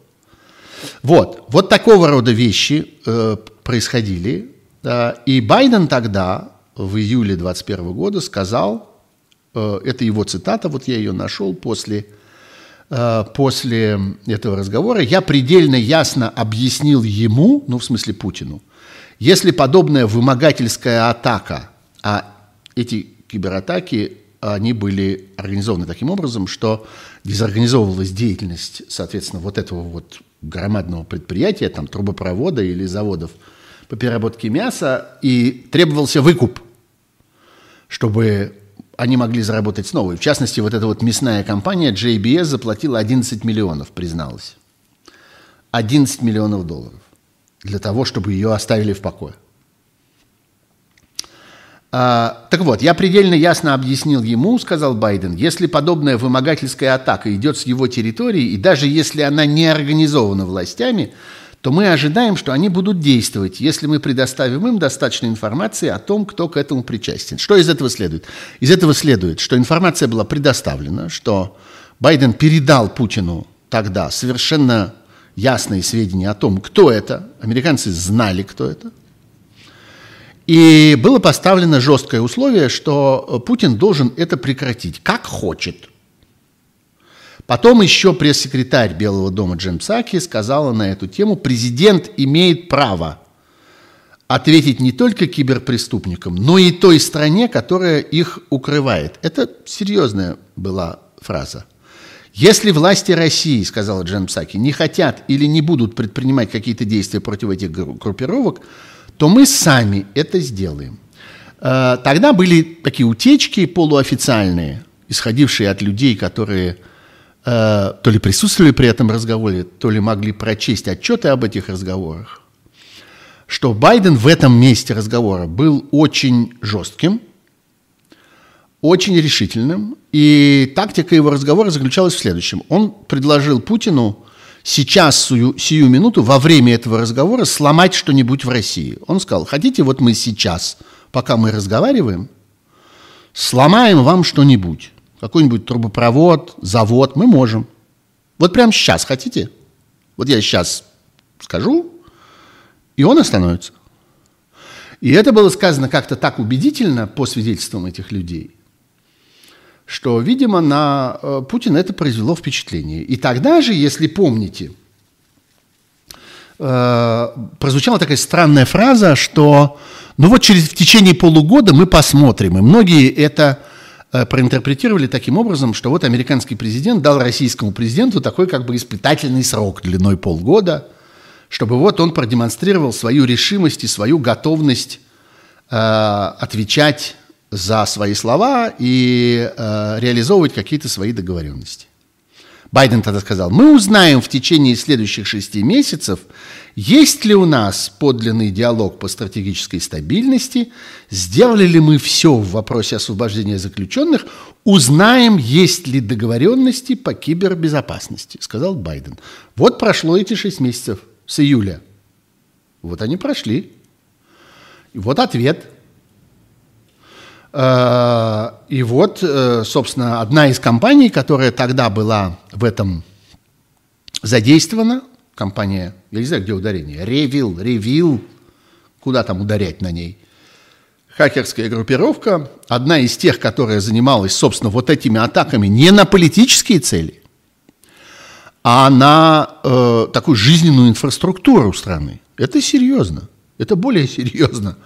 Вот, вот такого рода вещи э, происходили. Да, и Байден тогда, в июле 2021 года, сказал, это его цитата, вот я ее нашел после, э, после этого разговора. Я предельно ясно объяснил ему, ну в смысле Путину, если подобная вымогательская атака, а эти кибератаки, они были организованы таким образом, что дезорганизовывалась деятельность, соответственно, вот этого вот громадного предприятия, там, трубопровода или заводов по переработке мяса, и требовался выкуп, чтобы они могли заработать снова. В частности, вот эта вот мясная компания JBS заплатила 11 миллионов, призналась. 11 миллионов долларов для того, чтобы ее оставили в покое. А, так вот, я предельно ясно объяснил ему, сказал Байден, если подобная вымогательская атака идет с его территории, и даже если она не организована властями, то мы ожидаем, что они будут действовать, если мы предоставим им достаточно информации о том, кто к этому причастен. Что из этого следует? Из этого следует, что информация была предоставлена, что Байден передал Путину тогда совершенно ясные сведения о том, кто это. Американцы знали, кто это. И было поставлено жесткое условие, что Путин должен это прекратить, как хочет. Потом еще пресс-секретарь Белого дома Джем Псаки сказала на эту тему, президент имеет право ответить не только киберпреступникам, но и той стране, которая их укрывает. Это серьезная была фраза. Если власти России, сказала Джем Псаки, не хотят или не будут предпринимать какие-то действия против этих группировок, то мы сами это сделаем. Э, тогда были такие утечки полуофициальные, исходившие от людей, которые то ли присутствовали при этом разговоре, то ли могли прочесть отчеты об этих разговорах, что Байден в этом месте разговора был очень жестким, очень решительным, и тактика его разговора заключалась в следующем. Он предложил Путину сейчас, сию, сию минуту, во время этого разговора сломать что-нибудь в России. Он сказал, хотите, вот мы сейчас, пока мы разговариваем, сломаем вам что-нибудь какой-нибудь трубопровод, завод, мы можем. Вот прямо сейчас хотите? Вот я сейчас скажу, и он остановится. И это было сказано как-то так убедительно по свидетельствам этих людей, что, видимо, на э, Путина это произвело впечатление. И тогда же, если помните, э, прозвучала такая странная фраза, что ну вот через в течение полугода мы посмотрим. И многие это проинтерпретировали таким образом, что вот американский президент дал российскому президенту такой как бы испытательный срок длиной полгода, чтобы вот он продемонстрировал свою решимость и свою готовность э, отвечать за свои слова и э, реализовывать какие-то свои договоренности. Байден тогда сказал, мы узнаем в течение следующих шести месяцев, есть ли у нас подлинный диалог по стратегической стабильности, сделали ли мы все в вопросе освобождения заключенных, узнаем, есть ли договоренности по кибербезопасности, сказал Байден. Вот прошло эти шесть месяцев с июля. Вот они прошли. И вот ответ – Э, и вот, э, собственно, одна из компаний, которая тогда была в этом задействована, компания, я не знаю, где ударение, Ревил, Ревил, куда там ударять на ней, хакерская группировка, одна из тех, которая занималась, собственно, вот этими атаками не на политические цели, а на э, такую жизненную инфраструктуру страны. Это серьезно. Это более серьезно,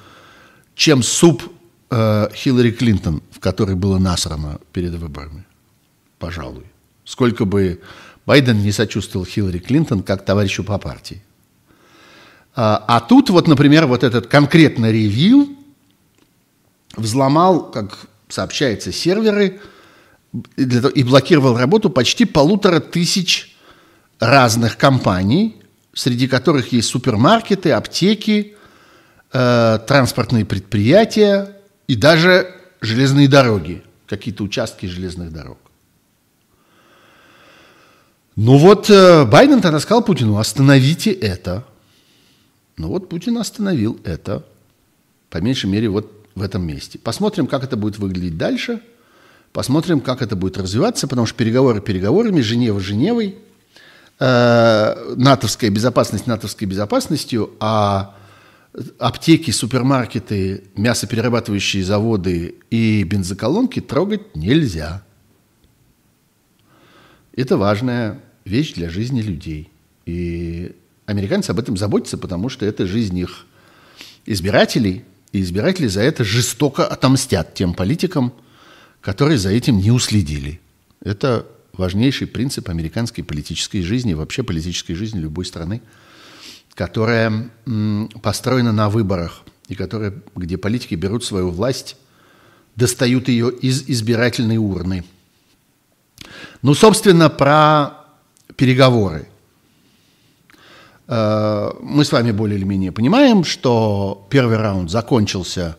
чем суп э, Хиллари Клинтон, в которой было насрано перед выборами. Пожалуй. Сколько бы Байден не сочувствовал Хиллари Клинтон как товарищу по партии. А, а тут вот, например, вот этот конкретно ревью взломал, как сообщается, серверы и блокировал работу почти полутора тысяч разных компаний, среди которых есть супермаркеты, аптеки, э, транспортные предприятия и даже железные дороги, какие-то участки железных дорог. Ну вот э, Байден тогда сказал Путину, остановите это. Ну вот Путин остановил это, по меньшей мере, вот в этом месте. Посмотрим, как это будет выглядеть дальше. Посмотрим, как это будет развиваться, потому что переговоры переговорами, Женева Женевой, э, натовская безопасность натовской безопасностью, а аптеки, супермаркеты, мясоперерабатывающие заводы и бензоколонки трогать нельзя. Это важная вещь для жизни людей. И американцы об этом заботятся, потому что это жизнь их избирателей, и избиратели за это жестоко отомстят тем политикам, которые за этим не уследили. Это важнейший принцип американской политической жизни, вообще политической жизни любой страны, которая построена на выборах, и которая, где политики берут свою власть, достают ее из избирательной урны. Ну, собственно, про переговоры. Э, мы с вами более или менее понимаем, что первый раунд закончился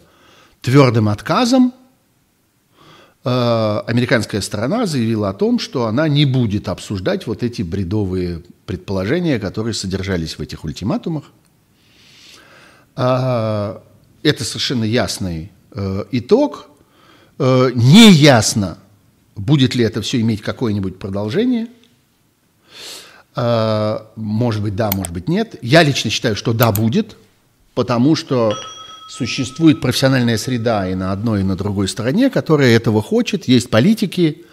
твердым отказом. Э, американская сторона заявила о том, что она не будет обсуждать вот эти бредовые предположения, которые содержались в этих ультиматумах. Э, это совершенно ясный итог. Неясно, будет ли это все иметь какое-нибудь продолжение – может быть, да, может быть, нет. Я лично считаю, что да, будет, потому что существует профессиональная среда и на одной, и на другой стороне, которая этого хочет. Есть политики,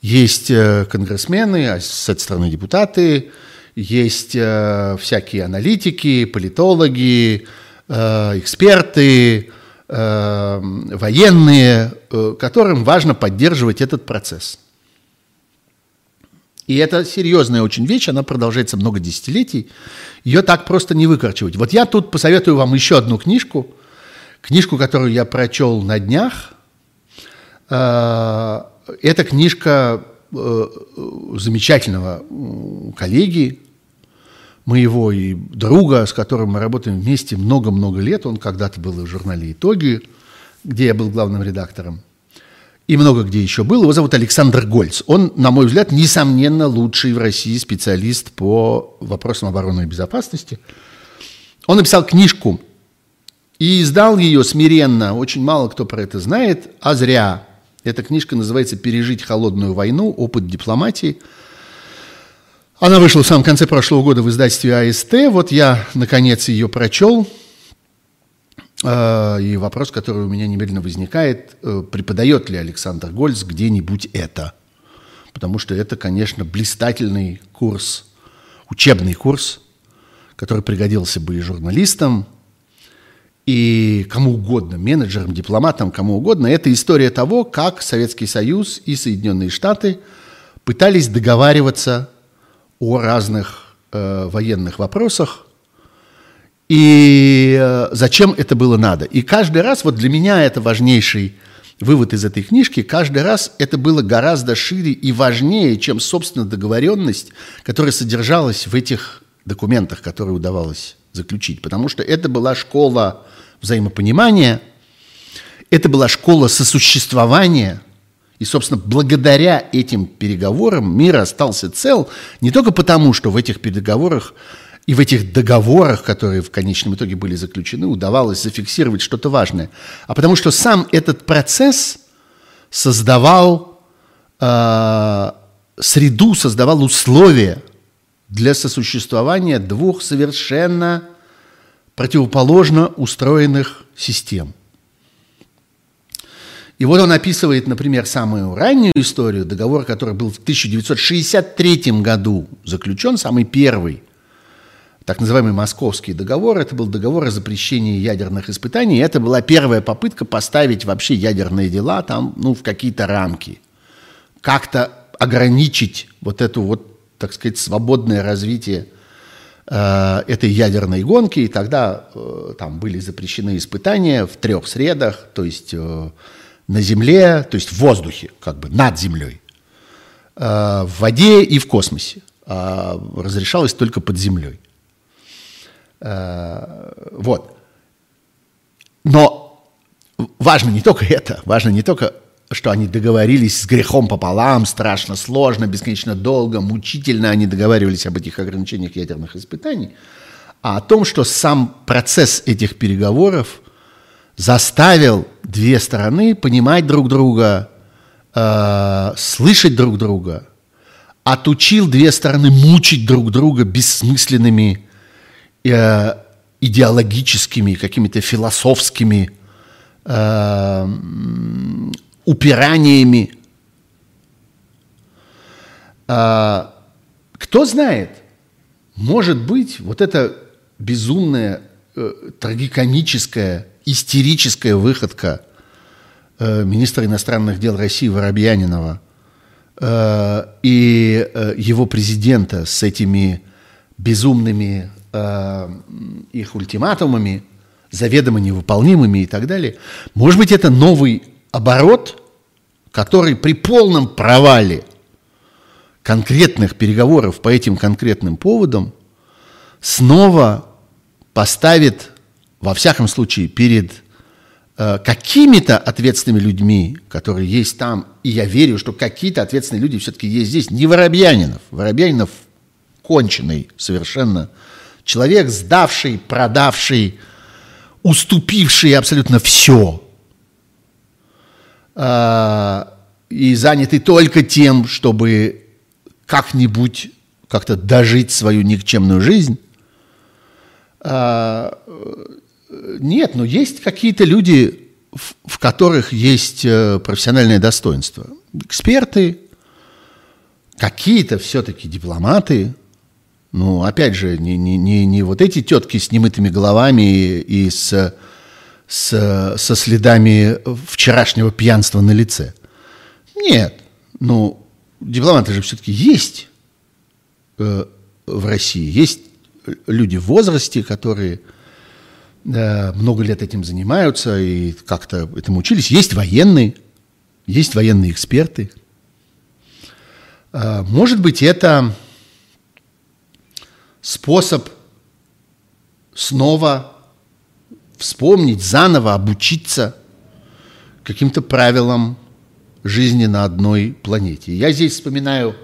есть э, конгрессмены, а с этой стороны депутаты, есть э, всякие аналитики, политологи, эксперты, военные, которым важно поддерживать этот процесс. И это серьезная очень вещь, она продолжается много десятилетий. Ее так просто не выкорчивать. Вот я тут посоветую вам еще одну книжку, книжку, которую я прочел на днях. Э, это книжка э, замечательного коллеги, моего и друга, с которым мы работаем вместе много-много лет. Он когда-то был в журнале «Итоги», где я был главным редактором и много где еще был. Его зовут Александр Гольц. Он, на мой взгляд, несомненно лучший в России специалист по вопросам обороны и безопасности. Он написал книжку и издал ее смиренно. Очень мало кто про это знает, а зря. Эта книжка называется «Пережить холодную войну. Опыт дипломатии». Она вышла в самом конце прошлого года в издательстве АСТ. Вот я, наконец, ее прочел – и вопрос, который у меня немедленно возникает, э, преподает ли Александр Гольц где-нибудь это? Потому что это, конечно, блистательный курс, учебный курс, который пригодился бы и журналистам, и кому угодно, менеджерам, дипломатам, кому угодно. Это история того, как Советский Союз и Соединенные Штаты пытались договариваться о разных э, военных вопросах, и э, зачем это было надо. И каждый раз, вот для меня это важнейший вывод из этой книжки, каждый раз это было гораздо шире и важнее, чем, собственно, договоренность, которая содержалась в этих документах, которые удавалось заключить. Потому что это была школа взаимопонимания, это была школа сосуществования, и, собственно, благодаря этим переговорам мир остался цел не только потому, что в этих переговорах и в этих договорах, которые в конечном итоге были заключены, удавалось зафиксировать что-то важное. А потому что сам этот процесс создавал э, среду, создавал условия для сосуществования двух совершенно противоположно устроенных систем. И вот он описывает, например, самую раннюю историю, договор, который был в 1963 году заключен, самый первый, так называемый Московский договор. Это был договор о запрещении ядерных испытаний. И это была первая попытка поставить вообще ядерные дела там, ну, в какие-то рамки. Как-то ограничить вот эту вот, так сказать, свободное развитие э, этой ядерной гонки. И тогда э, там были запрещены испытания в трех средах, то есть э, на земле, то есть в воздухе, как бы над землей, э, в воде и в космосе. А разрешалось только под землей. Э, вот. но важно не только это, важно не только, что они договорились с грехом пополам, страшно сложно, бесконечно долго, мучительно они договаривались об этих ограничениях ядерных испытаний, а о том, что сам процесс этих переговоров заставил две стороны понимать друг друга, э, слышать друг друга, отучил две стороны мучить друг друга бессмысленными э, идеологическими, какими-то философскими э, упираниями. Э, кто знает, может быть, вот эта безумная, э, трагикомическая, истерическая выходка э, министра иностранных дел России Воробьянинова э, и э, его президента с этими безумными э, их ультиматумами, заведомо невыполнимыми и так далее. Может быть, это новый оборот, который при полном провале конкретных переговоров по этим конкретным поводам снова поставит, во всяком случае, перед э, какими-то ответственными людьми, которые есть там, и я верю, что какие-то ответственные люди все-таки есть здесь, не Воробьянинов. Воробьянинов конченый совершенно человек, сдавший, продавший, уступивший абсолютно все, а, и занятый только тем, чтобы как-нибудь как-то дожить свою никчемную жизнь. А, нет, но есть какие-то люди, в которых есть э, профессиональное достоинство. Эксперты, какие-то все-таки дипломаты, ну, опять же, не, не, не, не вот эти тетки с немытыми головами и с, с, со следами вчерашнего пьянства на лице. Нет, ну, дипломаты же все-таки есть э, в России. Есть люди в возрасте, которые э, много лет этим занимаются и как-то этому учились. Есть военные, есть военные эксперты. Э, может быть, это способ снова вспомнить, заново обучиться каким-то правилам жизни на одной планете. Я здесь вспоминаю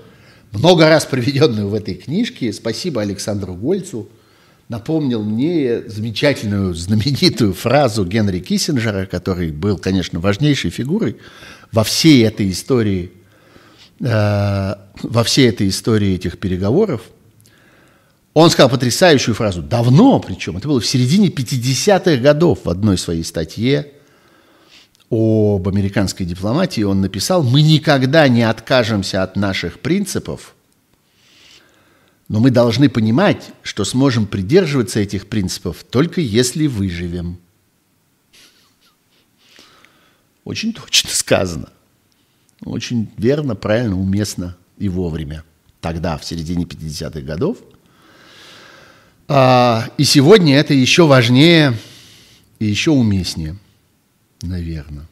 много раз проведенную в этой книжке. Спасибо Александру Гольцу. Напомнил мне замечательную, знаменитую фразу Генри Киссинджера, который был, конечно, важнейшей фигурой во всей этой истории, э, во всей этой истории этих переговоров – он сказал потрясающую фразу, давно причем, это было в середине 50-х годов в одной своей статье об американской дипломатии, он написал, мы никогда не откажемся от наших принципов, но мы должны понимать, что сможем придерживаться этих принципов только если выживем. Очень точно сказано. Очень верно, правильно, уместно и вовремя. Тогда, в середине 50-х годов – а, и сегодня это еще важнее и еще уместнее, наверное.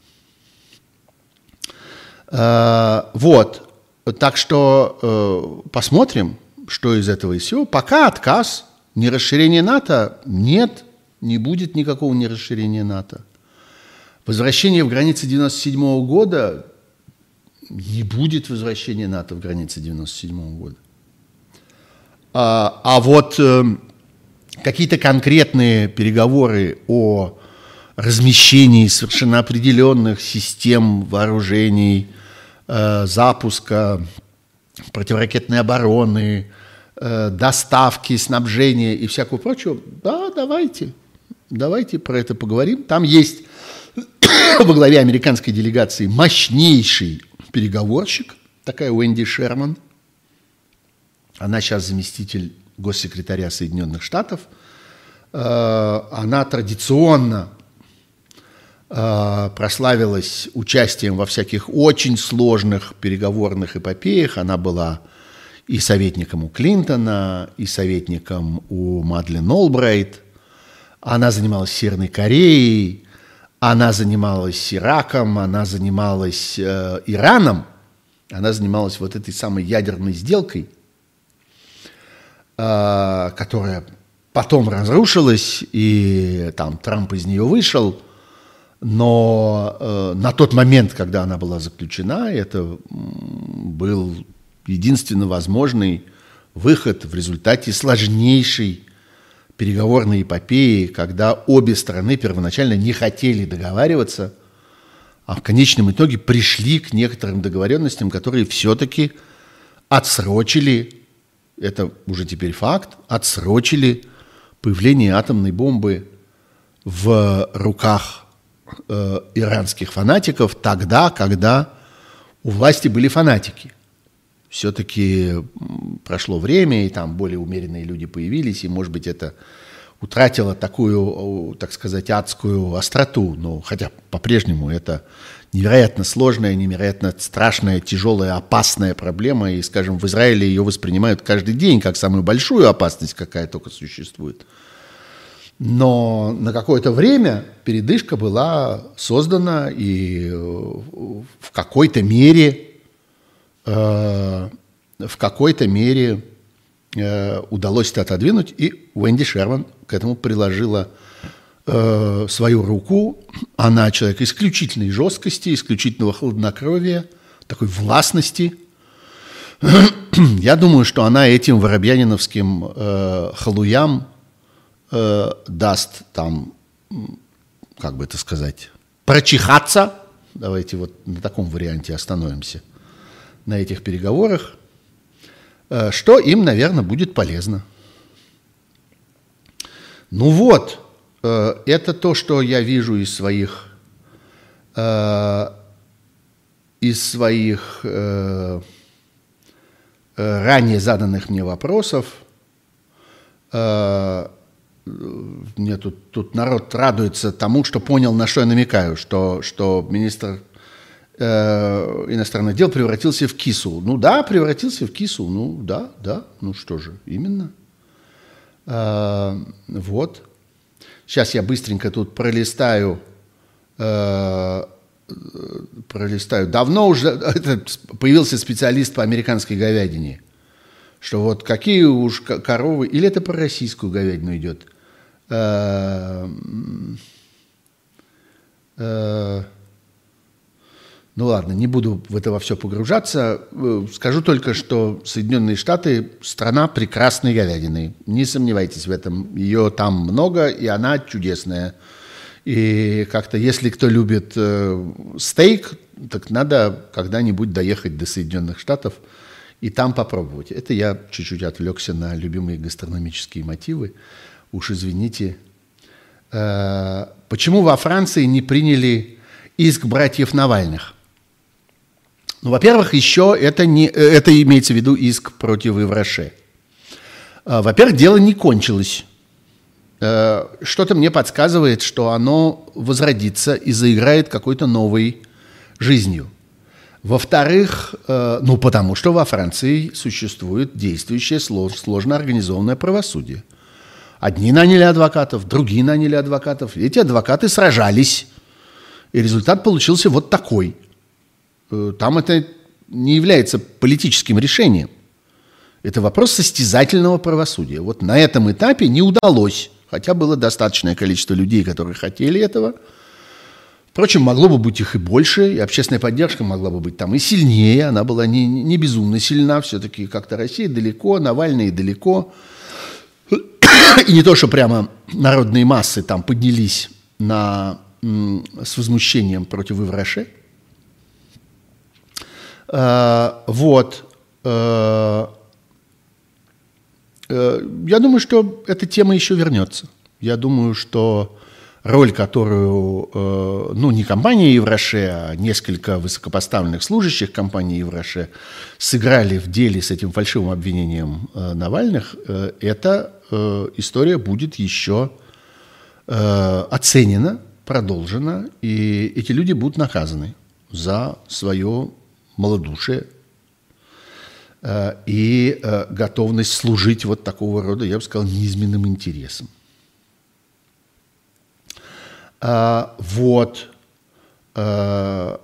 А, вот, так что э, посмотрим, что из этого и все. Пока отказ, не расширение НАТО, нет, не будет никакого не расширения НАТО. Возвращение в границы 97 -го года не будет возвращения НАТО в границы 97 -го года. А, а вот э, какие-то конкретные переговоры о размещении совершенно определенных систем вооружений, э, запуска противоракетной обороны, э, доставки, снабжения и всякого прочего, да, давайте, давайте про это поговорим. Там есть <coughs> во главе американской делегации мощнейший переговорщик, такая Уэнди Шерман. Она сейчас заместитель госсекретаря Соединенных Штатов, э, она традиционно э, прославилась участием во всяких очень сложных переговорных эпопеях. Она была и советником у Клинтона, и советником у Мадлен Олбрайт. Она занималась Северной Кореей, она занималась Ираком, она занималась э, Ираном, она занималась вот этой самой ядерной сделкой – которая потом разрушилась, и там Трамп из нее вышел, Но э, на тот момент, когда она была заключена, это был единственно возможный выход в результате сложнейшей переговорной эпопеи, когда обе стороны первоначально не хотели договариваться, а в конечном итоге пришли к некоторым договоренностям, которые все-таки отсрочили, это уже теперь факт, отсрочили появление атомной бомбы в руках э, иранских фанатиков тогда, когда у власти были фанатики. Все-таки прошло время, и там более умеренные люди появились, и, может быть, это утратило такую, так сказать, адскую остроту. Но хотя по-прежнему это невероятно сложная, невероятно страшная, тяжелая, опасная проблема. И, скажем, в Израиле ее воспринимают каждый день как самую большую опасность, какая только существует. Но на какое-то время передышка была создана, и э, в какой-то мере, э, в какой-то мере э, удалось это отодвинуть, и Уэнди Шерман к этому приложила э, свою руку. Она человек исключительной жесткости, исключительного хладнокровия, такой властности. <clears throat> Я думаю, что она этим воробьяниновским э, халуям э, даст там, как бы это сказать, прочихаться. Давайте вот на таком варианте остановимся на этих переговорах, э, что им, наверное, будет полезно. Ну вот, это то, что я вижу из своих, э, из своих э, ранее заданных мне вопросов. Мне тут, тут народ радуется тому, что понял, на что я намекаю, что, что министр э, иностранных дел превратился в кису. Ну да, превратился в кису. Ну да, да. Ну что же, именно. Э, вот. Сейчас я быстренько тут пролистаю, э, пролистаю. Давно уже это, появился специалист по американской говядине, что вот какие уж коровы, или это про российскую говядину идет. Э, э, ну ладно, не буду в это во все погружаться. Э, скажу только, что Соединенные Штаты – страна прекрасной говядины. Не сомневайтесь в этом. Ее там много, и она чудесная. И как-то, если кто любит э, стейк, так надо когда-нибудь доехать до Соединенных Штатов и там попробовать. Это я чуть-чуть отвлекся на любимые гастрономические мотивы. Уж извините. Э, почему во Франции не приняли иск братьев Навальных? Ну, во-первых, еще это, не, это имеется в виду иск против Ивраше. А, во-первых, дело не кончилось. Э, что-то мне подсказывает, что оно возродится и заиграет какой-то новой жизнью. Во-вторых, э, ну потому что во Франции существует действующее сложно организованное правосудие. Одни наняли адвокатов, другие наняли адвокатов. Эти адвокаты сражались. И результат получился вот такой. Э, там это не является политическим решением. Это вопрос состязательного правосудия. Вот на этом этапе не удалось, хотя было достаточное количество людей, которые хотели этого. Впрочем, могло бы быть их и больше, и общественная поддержка могла бы быть там и сильнее. Она была не, не безумно сильна, все-таки как-то Россия далеко, Навальный далеко. И не то, что прямо народные массы там поднялись на, с возмущением против Ивраше – вот. Э, э, я думаю, что эта тема еще вернется. Я думаю, что роль, которую, ну, не компания Евроше, а несколько высокопоставленных служащих компании Евроше сыграли в деле с этим фальшивым обвинением Навальных, эта история будет еще оценена, продолжена, и эти люди будут наказаны за свое малодушие э, и э, готовность служить вот такого рода, я бы сказал, низменным интересам. А, вот. Э,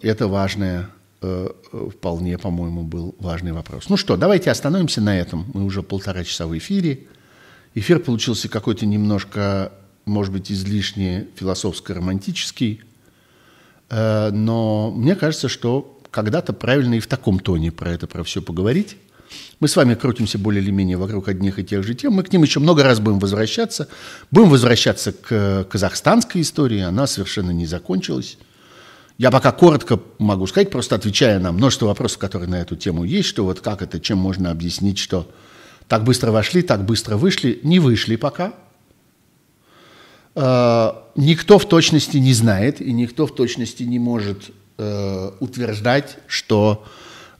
это важное, вполне, по-моему, был важный вопрос. Ну что, давайте остановимся на этом. Мы уже полтора часа в эфире. Эфир получился какой-то немножко может быть, излишне философско-романтический, но мне кажется, что когда-то правильно и в таком тоне про это, про все поговорить. Мы с вами крутимся более или менее вокруг одних и тех же тем. Мы к ним еще много раз будем возвращаться. Будем возвращаться к казахстанской истории. Она совершенно не закончилась. Я пока коротко могу сказать, просто отвечая на множество вопросов, которые на эту тему есть, что вот как это, чем можно объяснить, что так быстро вошли, так быстро вышли. Не вышли пока. Э, никто в точности не знает, и никто в точности не может э, утверждать, что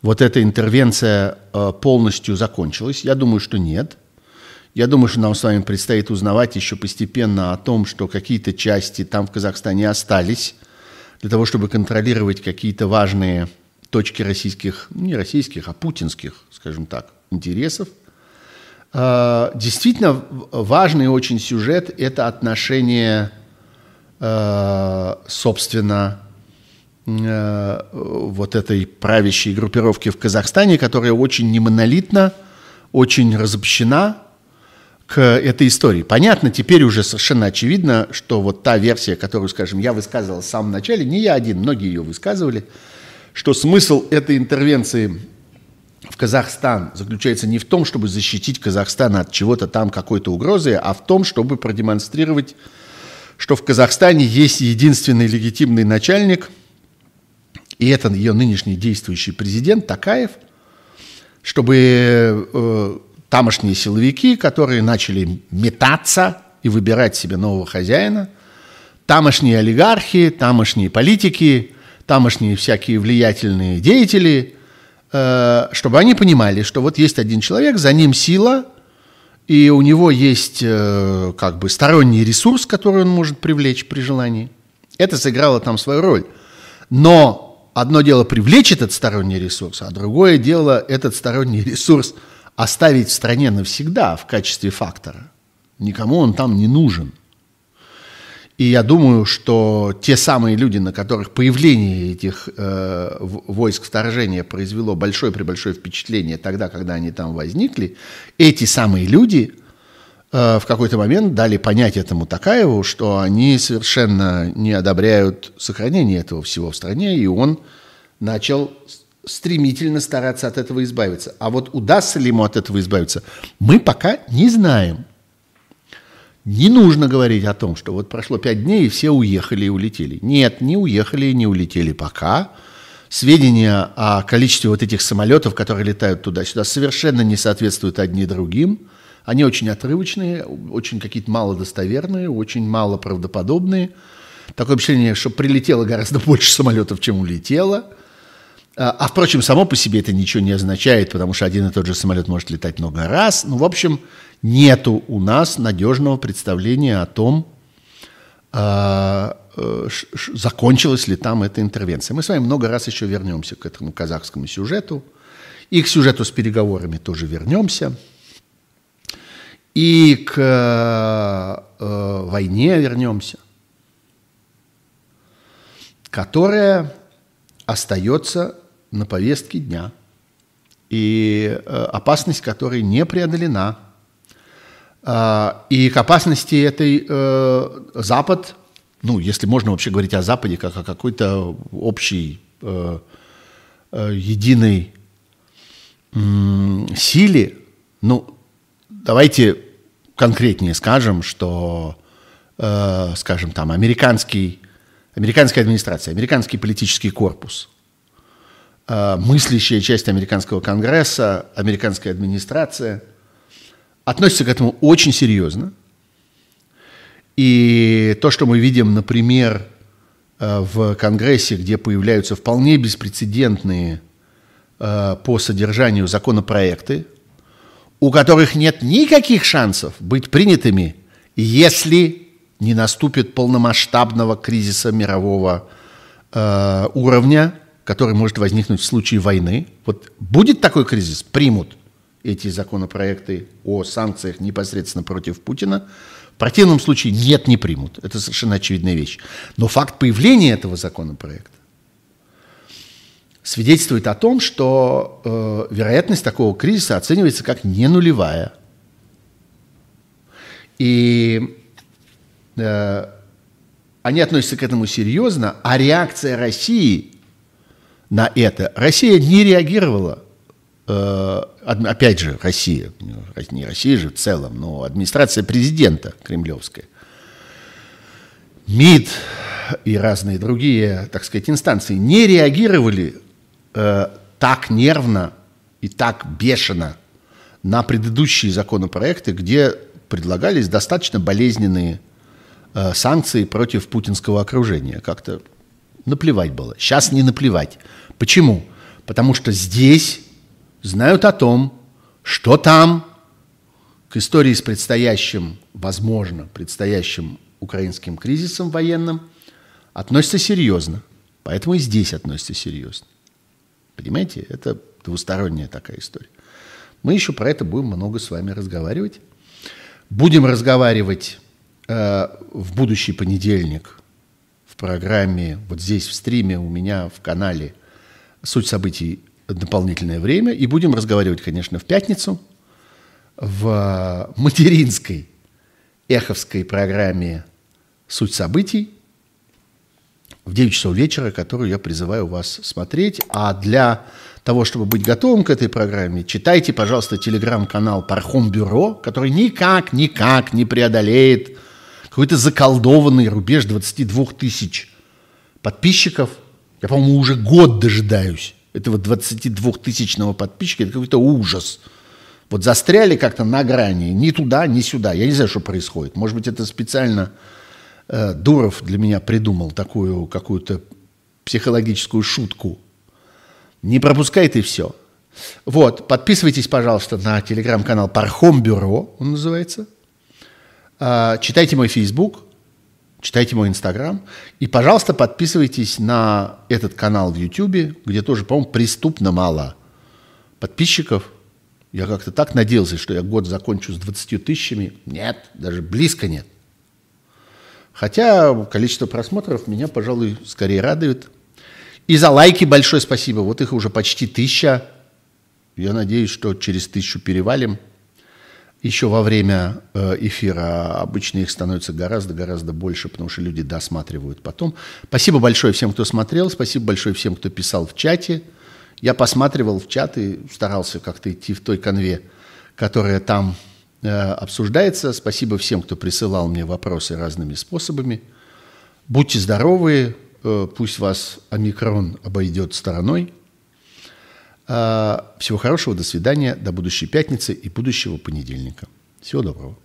вот эта интервенция э, полностью закончилась. Я думаю, что нет. Я думаю, что нам с вами предстоит узнавать еще постепенно о том, что какие-то части там в Казахстане остались для того, чтобы контролировать какие-то важные точки российских, не российских, а путинских, скажем так, интересов. Э, действительно важный очень сюжет – это отношение, собственно, вот этой правящей группировки в Казахстане, которая очень немонолитна, очень разобщена к этой истории. Понятно, теперь уже совершенно очевидно, что вот та версия, которую, скажем, я высказывал в самом начале, не я один, многие ее высказывали, что смысл этой интервенции в Казахстан заключается не в том, чтобы защитить Казахстан от чего-то там, какой-то угрозы, а в том, чтобы продемонстрировать, что в Казахстане есть единственный легитимный начальник – и это ее нынешний действующий президент Такаев, чтобы э, тамошние силовики, которые начали метаться и выбирать себе нового хозяина, тамошние олигархи, тамошние политики, тамошние всякие влиятельные деятели, э, чтобы они понимали, что вот есть один человек, за ним сила, и у него есть э, как бы сторонний ресурс, который он может привлечь при желании. Это сыграло там свою роль. Но одно дело привлечь этот сторонний ресурс, а другое дело этот сторонний <laughs> ресурс оставить в стране навсегда в качестве фактора. Никому он там не нужен. И я думаю, что те самые люди, на которых появление этих э, войск вторжения произвело большое-пребольшое впечатление тогда, когда они там возникли, эти самые люди – в какой-то момент дали понять этому Такаеву, что они совершенно не одобряют сохранение этого всего в стране, и он начал стремительно стараться от этого избавиться. А вот удастся ли ему от этого избавиться, мы пока не знаем. Не нужно говорить о том, что вот прошло пять дней, и все уехали и улетели. Нет, не уехали и не улетели пока. Сведения о количестве вот этих самолетов, которые летают туда-сюда, совершенно не соответствуют одни другим. Они очень отрывочные, очень какие-то малодостоверные, очень мало правдоподобные. Такое впечатление, что прилетело гораздо больше самолетов, чем улетело. А, а, впрочем, само по себе это ничего не означает, потому что один и тот же самолет может летать много раз. Ну, в общем, нету у нас надежного представления о том, а, э, закончилась ли там эта интервенция. Мы с вами много раз еще вернемся к этому казахскому сюжету. И к сюжету с переговорами тоже вернемся и к э, войне вернемся, которая остается на повестке дня, и э, опасность которой не преодолена. Э, и к опасности этой э, Запад, ну, если можно вообще говорить о Западе как о какой-то общей э, э, единой э, силе, ну, давайте конкретнее скажем, что, э, скажем, там, американский, американская администрация, американский политический корпус, э, мыслящая часть американского конгресса, американская администрация относится к этому очень серьезно. И то, что мы видим, например, э, в Конгрессе, где появляются вполне беспрецедентные э, по содержанию законопроекты, у которых нет никаких шансов быть принятыми, если не наступит полномасштабного кризиса мирового э, уровня, который может возникнуть в случае войны. Вот будет такой кризис, примут эти законопроекты о санкциях непосредственно против Путина. В противном случае нет, не примут. Это совершенно очевидная вещь. Но факт появления этого законопроекта свидетельствует о том, что э, вероятность такого кризиса оценивается как не нулевая. И э, они относятся к этому серьезно, а реакция России на это, Россия не реагировала, э, опять же, Россия, не Россия же в целом, но администрация президента кремлевская, МИД и разные другие, так сказать, инстанции не реагировали э, так нервно и так бешено на предыдущие законопроекты, где предлагались достаточно болезненные э, санкции против путинского окружения. Как-то наплевать было. Сейчас не наплевать. Почему? Потому что здесь знают о том, что там к истории с предстоящим, возможно, предстоящим украинским кризисом военным относятся серьезно. Поэтому и здесь относятся серьезно. Понимаете, это двусторонняя такая история. Мы еще про это будем много с вами разговаривать. Будем разговаривать э, в будущий понедельник в программе, вот здесь в стриме у меня в канале «Суть событий. Дополнительное время». И будем разговаривать, конечно, в пятницу в материнской эховской программе «Суть событий» в 9 часов вечера, которую я призываю вас смотреть. А для того, чтобы быть готовым к этой программе, читайте, пожалуйста, телеграм-канал Пархом Бюро, который никак, никак не преодолеет какой-то заколдованный рубеж 22 тысяч подписчиков. Я, по-моему, уже год дожидаюсь этого 22-тысячного подписчика. Это какой-то ужас. Вот застряли как-то на грани, ни туда, ни сюда. Я не знаю, что происходит. Может быть, это специально э, Дуров для меня придумал такую какую-то психологическую шутку – не пропускает и все. Вот, подписывайтесь, пожалуйста, на телеграм-канал Пархом Бюро, он называется. А, читайте мой Facebook, читайте мой Инстаграм. И, пожалуйста, подписывайтесь на этот канал в Ютубе, где тоже, по-моему, преступно мало подписчиков. Я как-то так надеялся, что я год закончу с 20 тысячами. Нет, даже близко нет. Хотя количество просмотров меня, пожалуй, скорее радует – и за лайки большое спасибо. Вот их уже почти тысяча. Я надеюсь, что через тысячу перевалим. Еще во время э, эфира обычно их становится гораздо-гораздо больше, потому что люди досматривают потом. Спасибо большое всем, кто смотрел. Спасибо большое всем, кто писал в чате. Я посматривал в чат и старался как-то идти в той конве, которая там обсуждается. Спасибо всем, кто присылал мне вопросы разными способами. Будьте здоровы, Э, пусть вас омикрон обойдет стороной. А, всего хорошего, до свидания, до будущей пятницы и будущего понедельника. Всего доброго.